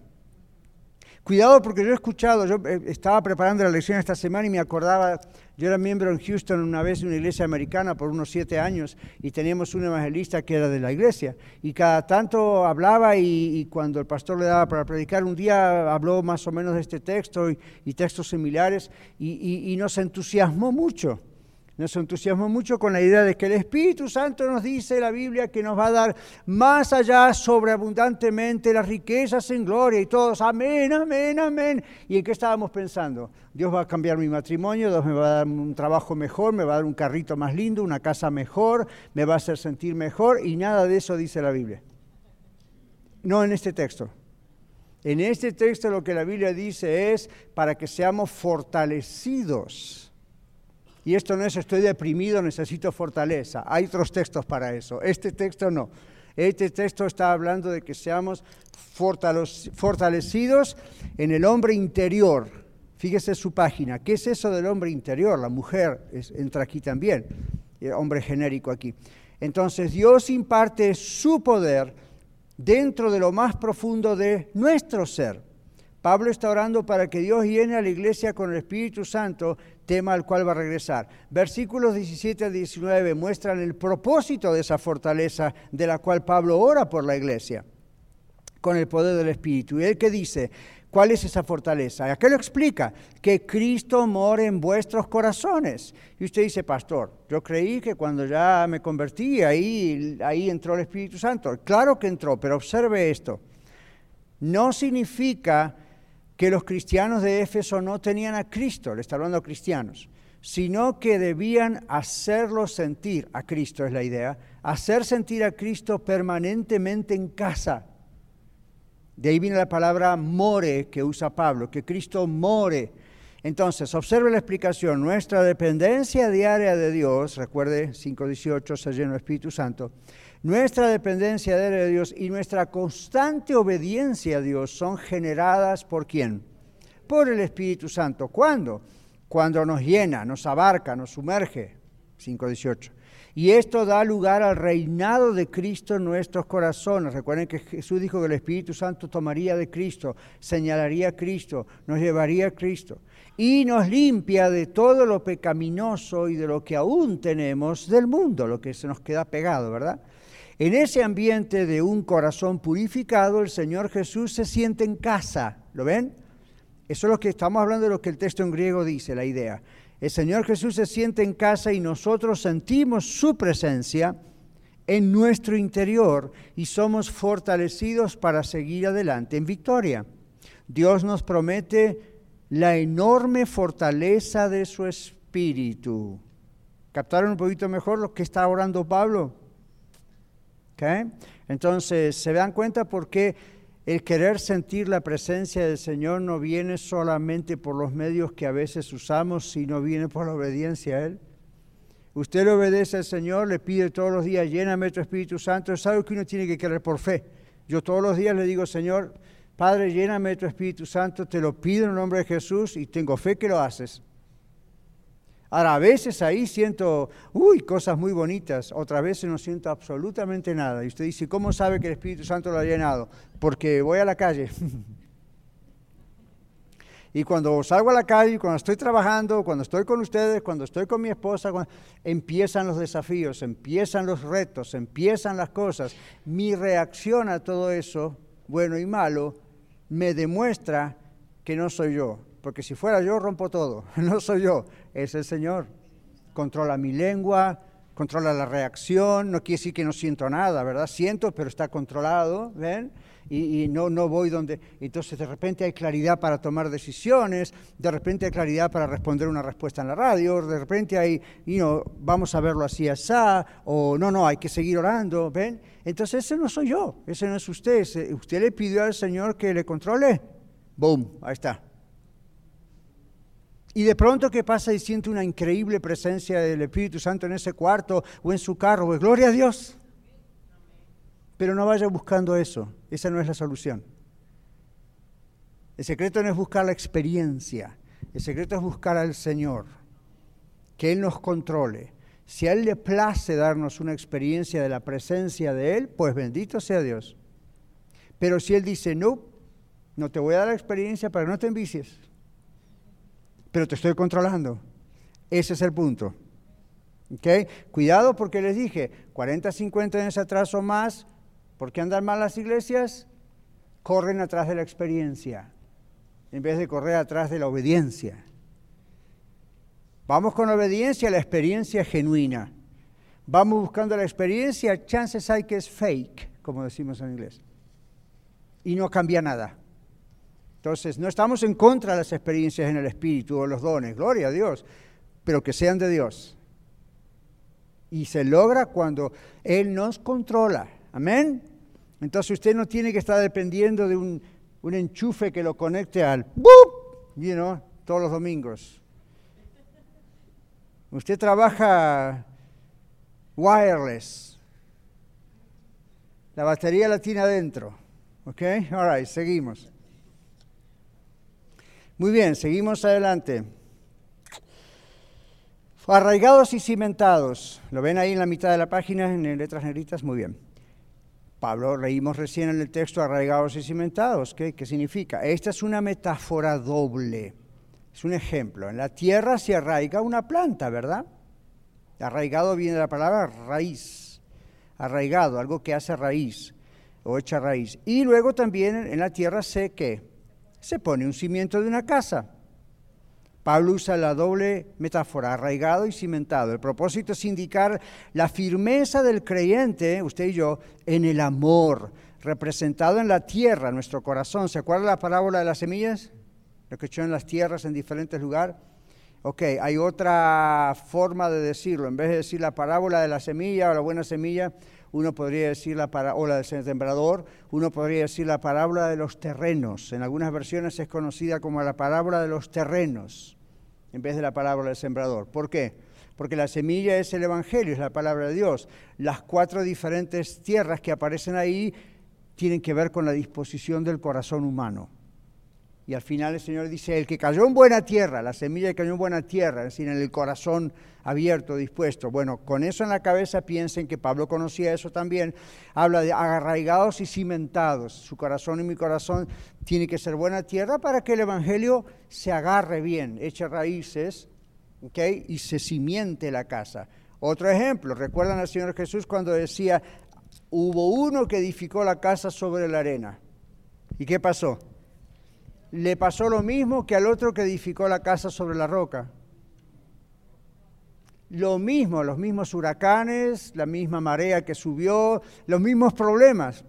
Cuidado porque yo he escuchado, yo eh, estaba preparando la lección esta semana y me acordaba, yo era miembro en Houston una vez de una iglesia americana por unos siete años y teníamos un evangelista que era de la iglesia y cada tanto hablaba y, cuando el pastor le daba para predicar un día habló más o menos de este texto y, textos similares y nos entusiasmó mucho. Nos entusiasmamos mucho con la idea de que el Espíritu Santo nos dice la Biblia que nos va a dar más allá sobreabundantemente las riquezas en gloria y todos, amén, amén, amén. ¿Y en qué estábamos pensando? Dios va a cambiar mi matrimonio, Dios me va a dar un trabajo mejor, me va a dar un carrito más lindo, una casa mejor, me va a hacer sentir mejor y nada de eso dice la Biblia. No en este texto. En este texto lo que la Biblia dice es para que seamos fortalecidos y esto no es estoy deprimido, necesito fortaleza. Hay otros textos para eso. Este texto no. Este texto está hablando de que seamos fortalecidos en el hombre interior. Fíjese su página. ¿Qué es eso del hombre interior? La mujer entra aquí también, el hombre genérico aquí. Entonces Dios imparte su poder dentro de lo más profundo de nuestro ser. Pablo está orando para que Dios llene a la iglesia con el Espíritu Santo, tema al cual va a regresar. Versículos 17 a 19 muestran el propósito de esa fortaleza de la cual Pablo ora por la iglesia, con el poder del Espíritu. Y él que dice, ¿Cuál es esa fortaleza? Acá lo explica, que Cristo mora en vuestros corazones. Y usted dice, pastor, yo creí que cuando ya me convertí, ahí, ahí entró el Espíritu Santo. Claro que entró, pero observe esto. No significa que los cristianos de Éfeso no tenían a Cristo, le está hablando a cristianos, sino que debían hacerlo sentir a Cristo, es la idea, hacer sentir a Cristo permanentemente en casa. De ahí viene la palabra more que usa Pablo, que Cristo more. Entonces, observe la explicación. Nuestra dependencia diaria de Dios, recuerde 5.18, se lleno Espíritu Santo, nuestra dependencia de Dios y nuestra constante obediencia a Dios son generadas por quién? Por el Espíritu Santo. ¿Cuándo? Cuando nos llena, nos abarca, nos sumerge. 5.18. Y esto da lugar al reinado de Cristo en nuestros corazones. Recuerden que Jesús dijo que el Espíritu Santo tomaría de Cristo, señalaría a Cristo, nos llevaría a Cristo. Y nos limpia de todo lo pecaminoso y de lo que aún tenemos del mundo, lo que se nos queda pegado, ¿verdad? En ese ambiente de un corazón purificado, el Señor Jesús se siente en casa. ¿Lo ven? Eso es lo que estamos hablando de lo que el texto en griego dice, la idea. El Señor Jesús se siente en casa y nosotros sentimos su presencia en nuestro interior y somos fortalecidos para seguir adelante en victoria. Dios nos promete la enorme fortaleza de su espíritu. ¿Captaron un poquito mejor lo que está orando Pablo? Entonces, ¿se dan cuenta por qué el querer sentir la presencia del Señor no viene solamente por los medios que a veces usamos, sino viene por la obediencia a Él? Usted le obedece al Señor, le pide todos los días, lléname tu Espíritu Santo, es algo que uno tiene que querer por fe. Yo todos los días le digo, Señor, Padre, lléname tu Espíritu Santo, te lo pido en el nombre de Jesús y tengo fe que lo haces. Ahora, a veces ahí siento, uy, cosas muy bonitas, otras veces no siento absolutamente nada. Y usted dice, ¿cómo sabe que el Espíritu Santo lo ha llenado? Porque voy a la calle. y cuando salgo a la calle, cuando estoy trabajando, cuando estoy con ustedes, cuando estoy con mi esposa, empiezan los desafíos, empiezan los retos, empiezan las cosas. Mi reacción a todo eso, bueno y malo, me demuestra que no soy yo, porque si fuera yo rompo todo, no soy yo, es el Señor. Controla mi lengua, controla la reacción, no quiere decir que no siento nada, ¿verdad? Siento, pero está controlado, ¿ven? Y, no, no voy donde... Entonces de repente hay claridad para tomar decisiones, de repente hay claridad para responder una respuesta en la radio, de repente hay, you know, vamos a verlo así, así, o no, no, hay que seguir orando, ¿ven? Entonces ese no soy yo, ese no es usted, usted le pidió al Señor que le controle, boom, ahí está. Y de pronto que pasa y siente una increíble presencia del Espíritu Santo en ese cuarto o en su carro, pues gloria a Dios. Pero no vaya buscando eso, esa no es la solución. El secreto no es buscar la experiencia, el secreto es buscar al Señor, que Él nos controle. Si a Él le place darnos una experiencia de la presencia de Él, pues bendito sea Dios. Pero si Él dice, no, no te voy a dar la experiencia para que no te envicies pero te estoy controlando. Ese es el punto. ¿Okay? Cuidado porque les dije, 40, 50 años atrás o más, ¿por qué andan mal las iglesias? Corren atrás de la experiencia, en vez de correr atrás de la obediencia. Vamos con obediencia a la experiencia genuina. Vamos buscando la experiencia, chances hay que es fake, como decimos en inglés. Y no cambia nada. Entonces, no estamos en contra de las experiencias en el Espíritu o los dones, gloria a Dios, pero que sean de Dios. Y se logra cuando Él nos controla. Amén. Entonces usted no tiene que estar dependiendo de un, enchufe que lo conecte al ¡bup! You know, todos los domingos. Usted trabaja wireless. La batería la tiene adentro. ¿Ok? All right, seguimos. Muy bien, seguimos adelante. Arraigados y cimentados. ¿Lo ven ahí en la mitad de la página en letras negritas? Muy bien. Pablo, leímos recién en el texto arraigados y cimentados. ¿Qué, ¿Qué significa? Esta es una metáfora doble. Es un ejemplo. En la tierra se arraiga una planta, ¿verdad? Arraigado viene de la palabra raíz. Arraigado, algo que hace raíz o echa raíz. Y luego también en la tierra se que se pone un cimiento de una casa. Pablo usa la doble metáfora, arraigado y cimentado. El propósito es indicar la firmeza del creyente, usted y yo, en el amor, representado en la tierra, nuestro corazón. ¿Se acuerda la parábola de las semillas? lo que echó en las tierras en diferentes lugares. Ok, hay otra forma de decirlo. En vez de decir la parábola de la semilla o la buena semilla, uno podría decir la parábola del sembrador, uno podría decir la parábola de los terrenos. En algunas versiones es conocida como la parábola de los terrenos, en vez de la parábola del sembrador. ¿Por qué? Porque la semilla es el Evangelio, es la palabra de Dios. Las cuatro diferentes tierras que aparecen ahí tienen que ver con la disposición del corazón humano. Y al final el Señor dice, el que cayó en buena tierra, la semilla que cayó en buena tierra, es decir, en el corazón abierto, dispuesto. Bueno, con eso en la cabeza piensen que Pablo conocía eso también. Habla de arraigados y cimentados. Su corazón y mi corazón tiene que ser buena tierra para que el Evangelio se agarre bien, eche raíces ¿okay? y se cimiente la casa. Otro ejemplo, recuerdan al Señor Jesús cuando decía, hubo uno que edificó la casa sobre la arena. ¿Y qué pasó? Le pasó lo mismo que al otro que edificó la casa sobre la roca. Lo mismo, los mismos huracanes, la misma marea que subió, los mismos problemas.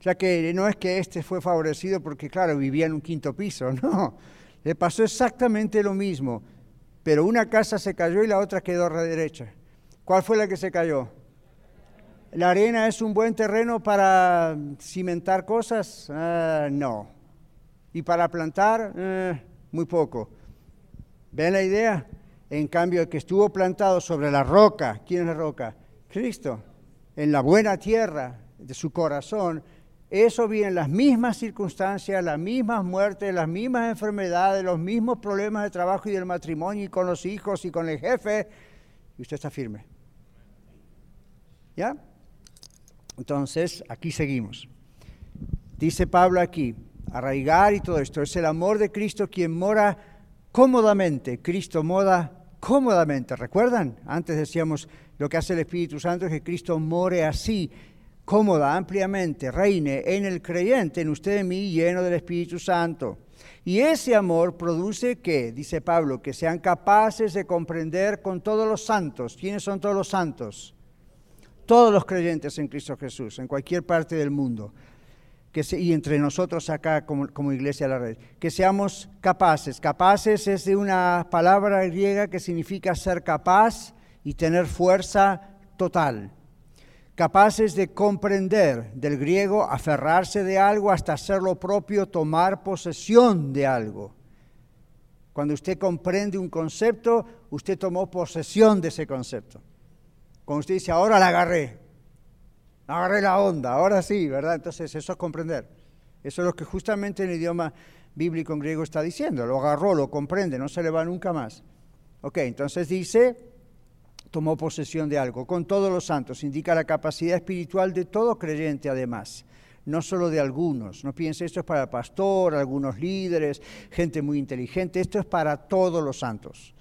Sea que no es que este fue favorecido porque, claro, vivía en un quinto piso, no. Le pasó exactamente lo mismo, pero una casa se cayó y la otra quedó a derecha. ¿Cuál fue la que se cayó? ¿La arena es un buen terreno para cimentar cosas? Ah, no. Y para plantar, eh, muy poco. ¿Ven la idea? En cambio, el que estuvo plantado sobre la roca, ¿quién es la roca? Cristo. En la buena tierra de su corazón, eso viene las mismas circunstancias, las mismas muertes, las mismas enfermedades, los mismos problemas de trabajo y del matrimonio y con los hijos y con el jefe, y usted está firme. ¿Ya? Entonces, aquí seguimos. Dice Pablo aquí, arraigar y todo esto. Es el amor de Cristo quien mora cómodamente. Cristo mora cómodamente. ¿Recuerdan? Antes decíamos lo que hace el Espíritu Santo es que Cristo more así, cómoda, ampliamente, reine en el creyente, en usted en mí, lleno del Espíritu Santo. Y ese amor produce que, dice Pablo, que sean capaces de comprender con todos los santos. ¿Quiénes son todos los santos? Todos los creyentes en Cristo Jesús, en cualquier parte del mundo y entre nosotros acá como, como iglesia de la red, que seamos capaces. Capaces es de una palabra griega que significa ser capaz y tener fuerza total. Capaces de comprender, del griego, aferrarse de algo hasta hacerlo propio, tomar posesión de algo. Cuando usted comprende un concepto, usted tomó posesión de ese concepto. Cuando usted dice, ahora la agarré, agarré la onda, ahora sí, ¿verdad? Entonces eso es comprender. Eso es lo que justamente en el idioma bíblico en griego está diciendo. Lo agarró, lo comprende, no se le va nunca más. Ok, entonces dice, tomó posesión de algo. Con todos los santos indica la capacidad espiritual de todo creyente además, no solo de algunos. No piense, esto es para el pastor, algunos líderes, gente muy inteligente, esto es para todos los santos.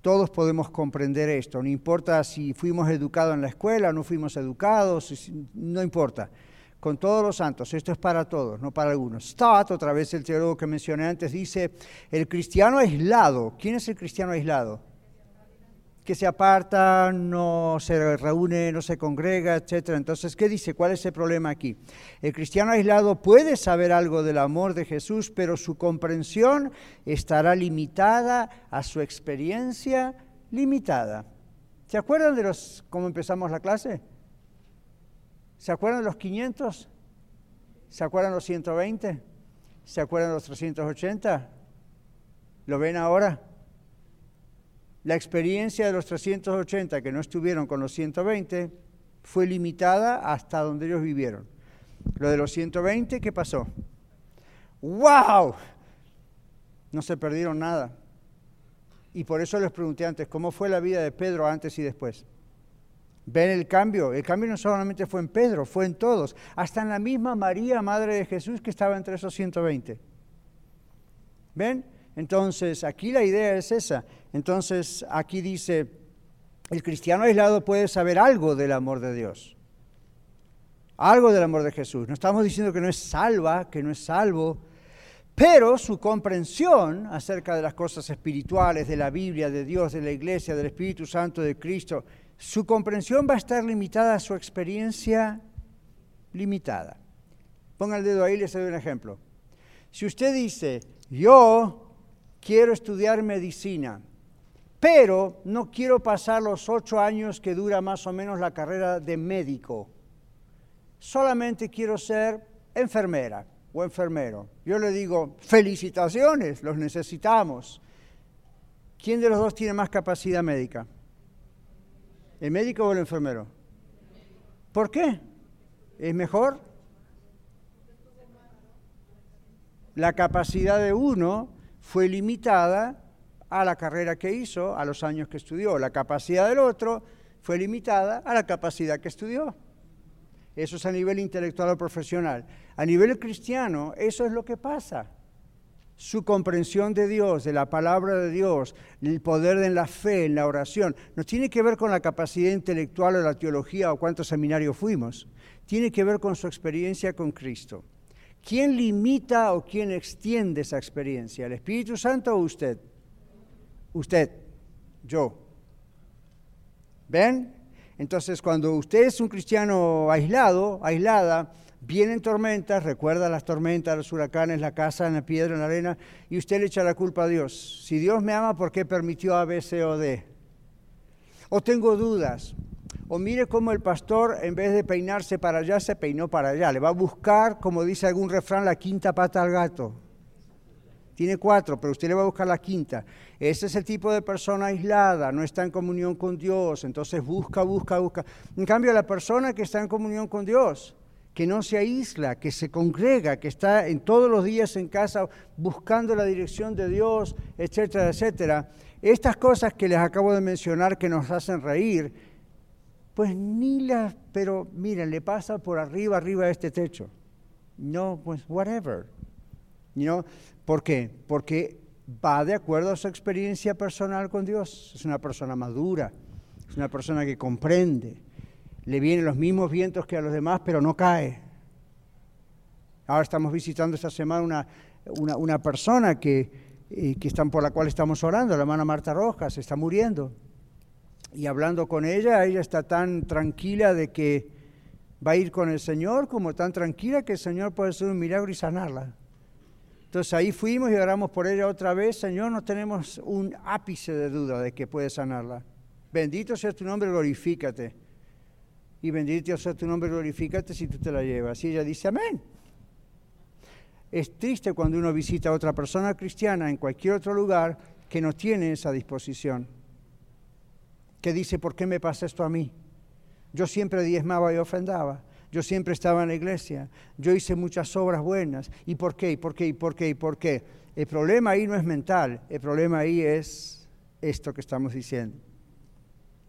Todos podemos comprender esto, no importa si fuimos educados en la escuela, no fuimos educados, no importa. Con todos los santos, esto es para todos, no para algunos. Stott, otra vez el teólogo que mencioné antes, dice, el cristiano aislado, ¿quién es el cristiano aislado? Que se aparta, no se reúne, no se congrega, etc. Entonces, ¿qué dice? ¿Cuál es el problema aquí? El cristiano aislado puede saber algo del amor de Jesús, pero su comprensión estará limitada a su experiencia limitada. ¿Se acuerdan de los cómo empezamos la clase? ¿Se acuerdan de los 500? ¿Se acuerdan de los 120? ¿Se acuerdan de los 380? ¿Lo ven ahora? La experiencia de los 380 que no estuvieron con los 120 fue limitada hasta donde ellos vivieron. Lo de los 120, ¿qué pasó? ¡Wow! No se perdieron nada. Y por eso les pregunté antes, ¿cómo fue la vida de Pedro antes y después? ¿Ven el cambio? El cambio no solamente fue en Pedro, fue en todos, hasta en la misma María, Madre de Jesús, que estaba entre esos 120. ¿Ven? Entonces, aquí la idea es esa. Entonces, aquí dice, el cristiano aislado puede saber algo del amor de Dios, algo del amor de Jesús. No estamos diciendo que no es salva, que no es salvo, pero su comprensión acerca de las cosas espirituales, de la Biblia, de Dios, de la iglesia, del Espíritu Santo, de Cristo, su comprensión va a estar limitada a su experiencia limitada. Ponga el dedo ahí les doy un ejemplo. Si usted dice, yo quiero estudiar medicina, pero no quiero pasar los ocho años que dura más o menos la carrera de médico. Solamente quiero ser enfermera o enfermero. Yo le digo, felicitaciones, los necesitamos. ¿Quién de los dos tiene más capacidad médica? ¿El médico o el enfermero? ¿Por qué? ¿Es mejor? La capacidad de uno fue limitada a la carrera que hizo, a los años que estudió. La capacidad del otro fue limitada a la capacidad que estudió. Eso es a nivel intelectual o profesional. A nivel cristiano, eso es lo que pasa. Su comprensión de Dios, de la palabra de Dios, el poder en la fe, en la oración, no tiene que ver con la capacidad intelectual o la teología o cuántos seminarios fuimos. Tiene que ver con su experiencia con Cristo. ¿Quién limita o quién extiende esa experiencia? ¿El Espíritu Santo o usted? Usted, yo. ¿Ven? Entonces, cuando usted es un cristiano aislado, aislada, vienen tormentas, recuerda las tormentas, los huracanes, la casa en la piedra, en la arena, y usted le echa la culpa a Dios. Si Dios me ama, ¿por qué permitió A, B, C o D? O tengo dudas. O mire cómo el pastor, en vez de peinarse para allá, se peinó para allá. Le va a buscar, como dice algún refrán, la quinta pata al gato. Tiene cuatro, pero usted le va a buscar la quinta. Ese es el tipo de persona aislada, no está en comunión con Dios, entonces busca, busca, busca. En cambio, la persona que está en comunión con Dios, que no se aísla, que se congrega, que está en todos los días en casa buscando la dirección de Dios, etcétera, etcétera. Estas cosas que les acabo de mencionar que nos hacen reír, pues ni las, pero miren, le pasa por arriba, arriba de este techo. No, pues whatever. You ¿Por qué? Porque va de acuerdo a su experiencia personal con Dios. Es una persona madura, es una persona que comprende. Le vienen los mismos vientos que a los demás, pero no cae. Ahora estamos visitando esta semana una, una, persona que, eh, que están, por la cual estamos orando, la hermana Marta Rojas, está muriendo. Y hablando con ella, ella está tan tranquila de que va a ir con el Señor, como tan tranquila que el Señor puede hacer un milagro y sanarla. Entonces ahí fuimos y oramos por ella otra vez. Señor, no tenemos un ápice de duda de que puede sanarla. Bendito sea tu nombre, glorifícate. Y bendito sea tu nombre, glorifícate si tú te la llevas. Y ella dice, amén. Es triste cuando uno visita a otra persona cristiana en cualquier otro lugar que no tiene esa disposición. Que dice, ¿por qué me pasa esto a mí? Yo siempre diezmaba y ofrendaba. Yo siempre estaba en la iglesia, yo hice muchas obras buenas. ¿Y por qué? ¿Y por qué? ¿Y por qué? ¿Y por qué? El problema ahí no es mental, el problema ahí es esto que estamos diciendo.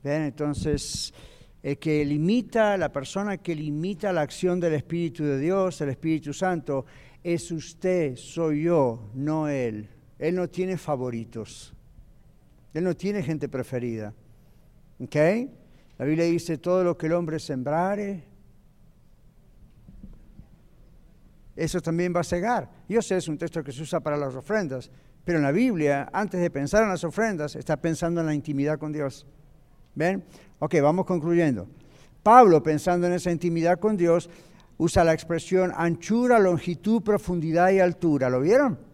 ¿Ven? Entonces, el que limita, la persona que limita la acción del Espíritu de Dios, el Espíritu Santo, es usted, soy yo, no Él. Él no tiene favoritos. Él no tiene gente preferida. ¿Ok? La Biblia dice, todo lo que el hombre sembrare, eso también va a cegar. Yo sé, es un texto que se usa para las ofrendas, pero en la Biblia, antes de pensar en las ofrendas, está pensando en la intimidad con Dios. ¿Ven? Ok, vamos concluyendo. Pablo, pensando en esa intimidad con Dios, usa la expresión anchura, longitud, profundidad y altura. ¿Lo vieron?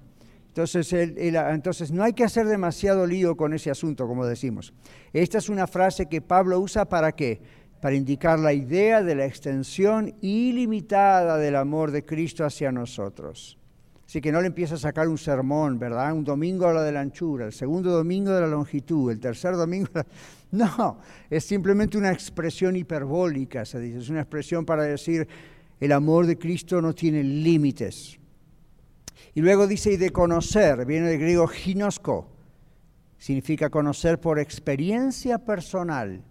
Entonces, entonces no hay que hacer demasiado lío con ese asunto, como decimos. Esta es una frase que Pablo usa para qué? para indicar la idea de la extensión ilimitada del amor de Cristo hacia nosotros. Así que no le empieza a sacar un sermón, ¿verdad? Un domingo habla de la anchura, el segundo domingo de la longitud, el tercer domingo... No, es simplemente una expresión hiperbólica, se dice, es una expresión para decir el amor de Cristo no tiene límites. Y luego dice, y de conocer, viene del griego ginosko, significa conocer por experiencia personal.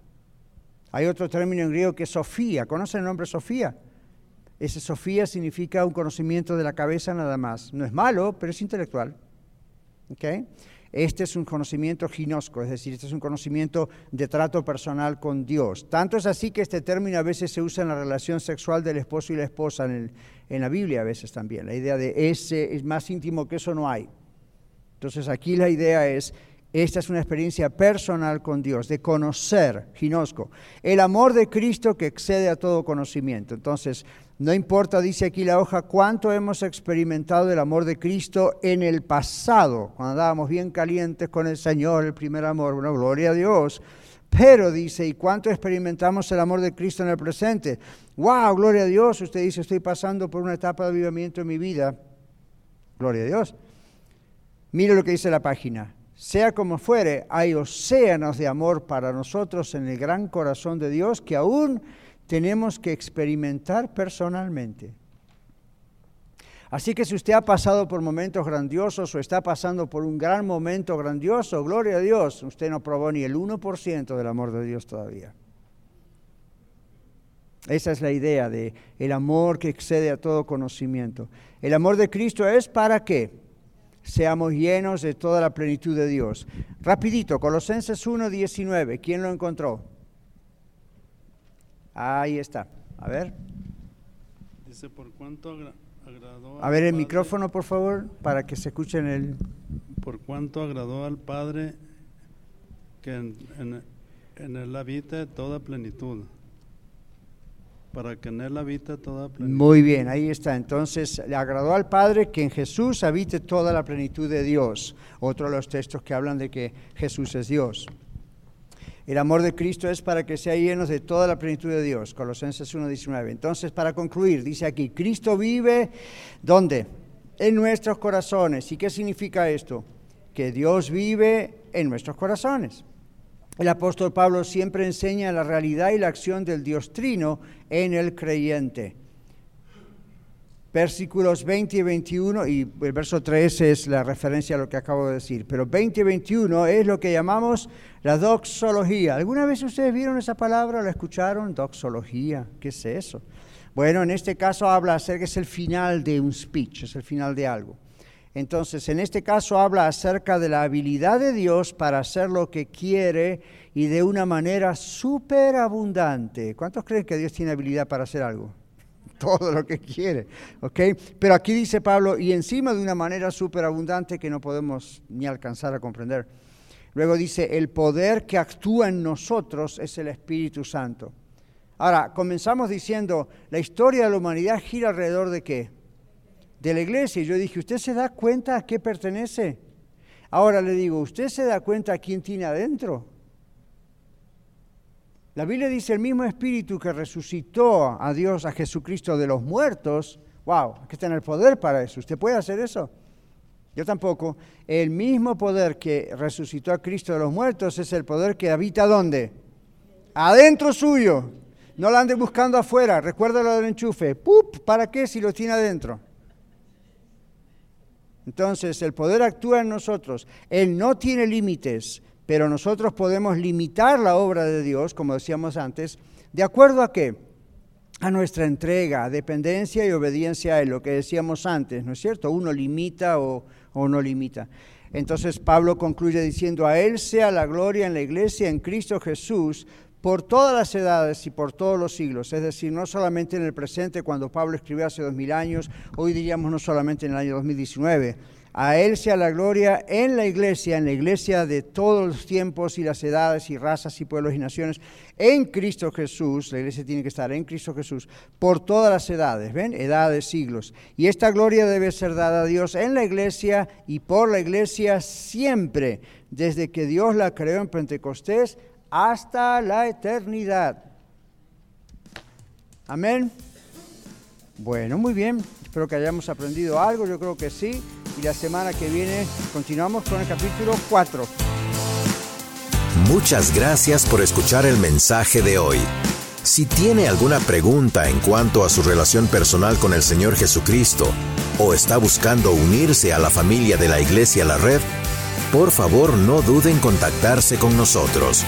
Hay otro término en griego que es Sofía. ¿Conocen el nombre Sofía? Ese Sofía significa un conocimiento de la cabeza nada más. No es malo, pero es intelectual. Este es un conocimiento ginosco, es decir, este es un conocimiento de trato personal con Dios. Tanto es así que este término a veces se usa en la relación sexual del esposo y la esposa, en, en la Biblia a veces también. La idea de ese es más íntimo que eso no hay. Entonces aquí la idea es Esta es una experiencia personal con Dios, de conocer, ginosco, el amor de Cristo que excede a todo conocimiento. Entonces, no importa, dice aquí la hoja, cuánto hemos experimentado el amor de Cristo en el pasado, cuando andábamos bien calientes con el Señor, el primer amor, bueno, gloria a Dios. Pero dice, ¿y cuánto experimentamos el amor de Cristo en el presente? ¡Wow! Gloria a Dios. Usted dice, estoy pasando por una etapa de avivamiento en mi vida. Gloria a Dios. Mire lo que dice la página. Sea como fuere, hay océanos de amor para nosotros en el gran corazón de Dios que aún tenemos que experimentar personalmente. Así que si usted ha pasado por momentos grandiosos o está pasando por un gran momento grandioso, gloria a Dios, usted no probó ni el 1% del amor de Dios todavía. Esa es la idea de el amor que excede a todo conocimiento. El amor de Cristo es para que seamos llenos de toda la plenitud de Dios. Rapidito, Colosenses 1:19, ¿quién lo encontró? Ahí está. A ver. Dice, por cuánto agradó A ver el micrófono, por favor, para que se escuche en el... Por cuánto agradó al Padre que en, en, en él habite toda plenitud. Para que en él habite toda plenitud. Muy bien, ahí está. Entonces, le agradó al Padre que en Jesús habite toda la plenitud de Dios. Otro de los textos que hablan de que Jesús es Dios. El amor de Cristo es para que sea llenos de toda la plenitud de Dios. Colosenses 1.19. Entonces, para concluir, dice aquí, Cristo vive, ¿dónde? En nuestros corazones. ¿Y qué significa esto? Que Dios vive en nuestros corazones. El apóstol Pablo siempre enseña la realidad y la acción del Dios Trino en el creyente versículos 20 y 21, y el verso 13 es la referencia a lo que acabo de decir, pero 20 y 21 es lo que llamamos la doxología. ¿Alguna vez ustedes vieron esa palabra o la escucharon? Doxología, ¿qué es eso? Bueno, en este caso habla acerca, es el final de un speech, es el final de algo. Entonces, en este caso habla acerca de la habilidad de Dios para hacer lo que quiere y de una manera súper abundante. ¿Cuántos creen que Dios tiene habilidad para hacer algo? Todo lo que quiere. ¿ok? Pero aquí dice Pablo, y encima de una manera súper abundante que no podemos ni alcanzar a comprender. Luego dice, el poder que actúa en nosotros es el Espíritu Santo. Ahora, comenzamos diciendo, la historia de la humanidad gira alrededor de qué? De la iglesia. Y yo dije, ¿usted se da cuenta a qué pertenece? Ahora le digo, ¿usted se da cuenta a quién tiene adentro? La Biblia dice el mismo espíritu que resucitó a Dios, a Jesucristo de los muertos. Wow, que tener poder para eso. ¿Usted puede hacer eso? Yo tampoco. El mismo poder que resucitó a Cristo de los muertos es el poder que habita ¿dónde? Adentro suyo. No lo ande buscando afuera. Recuérdalo del enchufe. ¡Pup! ¿Para qué si lo tiene adentro? Entonces, el poder actúa en nosotros. Él no tiene límites pero nosotros podemos limitar la obra de Dios, como decíamos antes, de acuerdo a qué? A nuestra entrega, dependencia y obediencia a lo que decíamos antes, ¿no es cierto? Uno limita o, o no limita. Entonces Pablo concluye diciendo, a Él sea la gloria en la iglesia, en Cristo Jesús, por todas las edades y por todos los siglos, es decir, no solamente en el presente, cuando Pablo escribió hace dos mil años, hoy diríamos no solamente en el año 2019, a Él sea la gloria en la iglesia, en la iglesia de todos los tiempos y las edades y razas y pueblos y naciones, en Cristo Jesús, la iglesia tiene que estar en Cristo Jesús, por todas las edades, ¿ven? Edades, siglos. Y esta gloria debe ser dada a Dios en la iglesia y por la iglesia siempre, desde que Dios la creó en Pentecostés hasta la eternidad. Amén. Bueno, muy bien. Espero que hayamos aprendido algo, yo creo que sí. Y la semana que viene continuamos con el capítulo 4. Muchas gracias por escuchar el mensaje de hoy. Si tiene alguna pregunta en cuanto a su relación personal con el Señor Jesucristo o está buscando unirse a la familia de la Iglesia La Red, por favor no duden en contactarse con nosotros.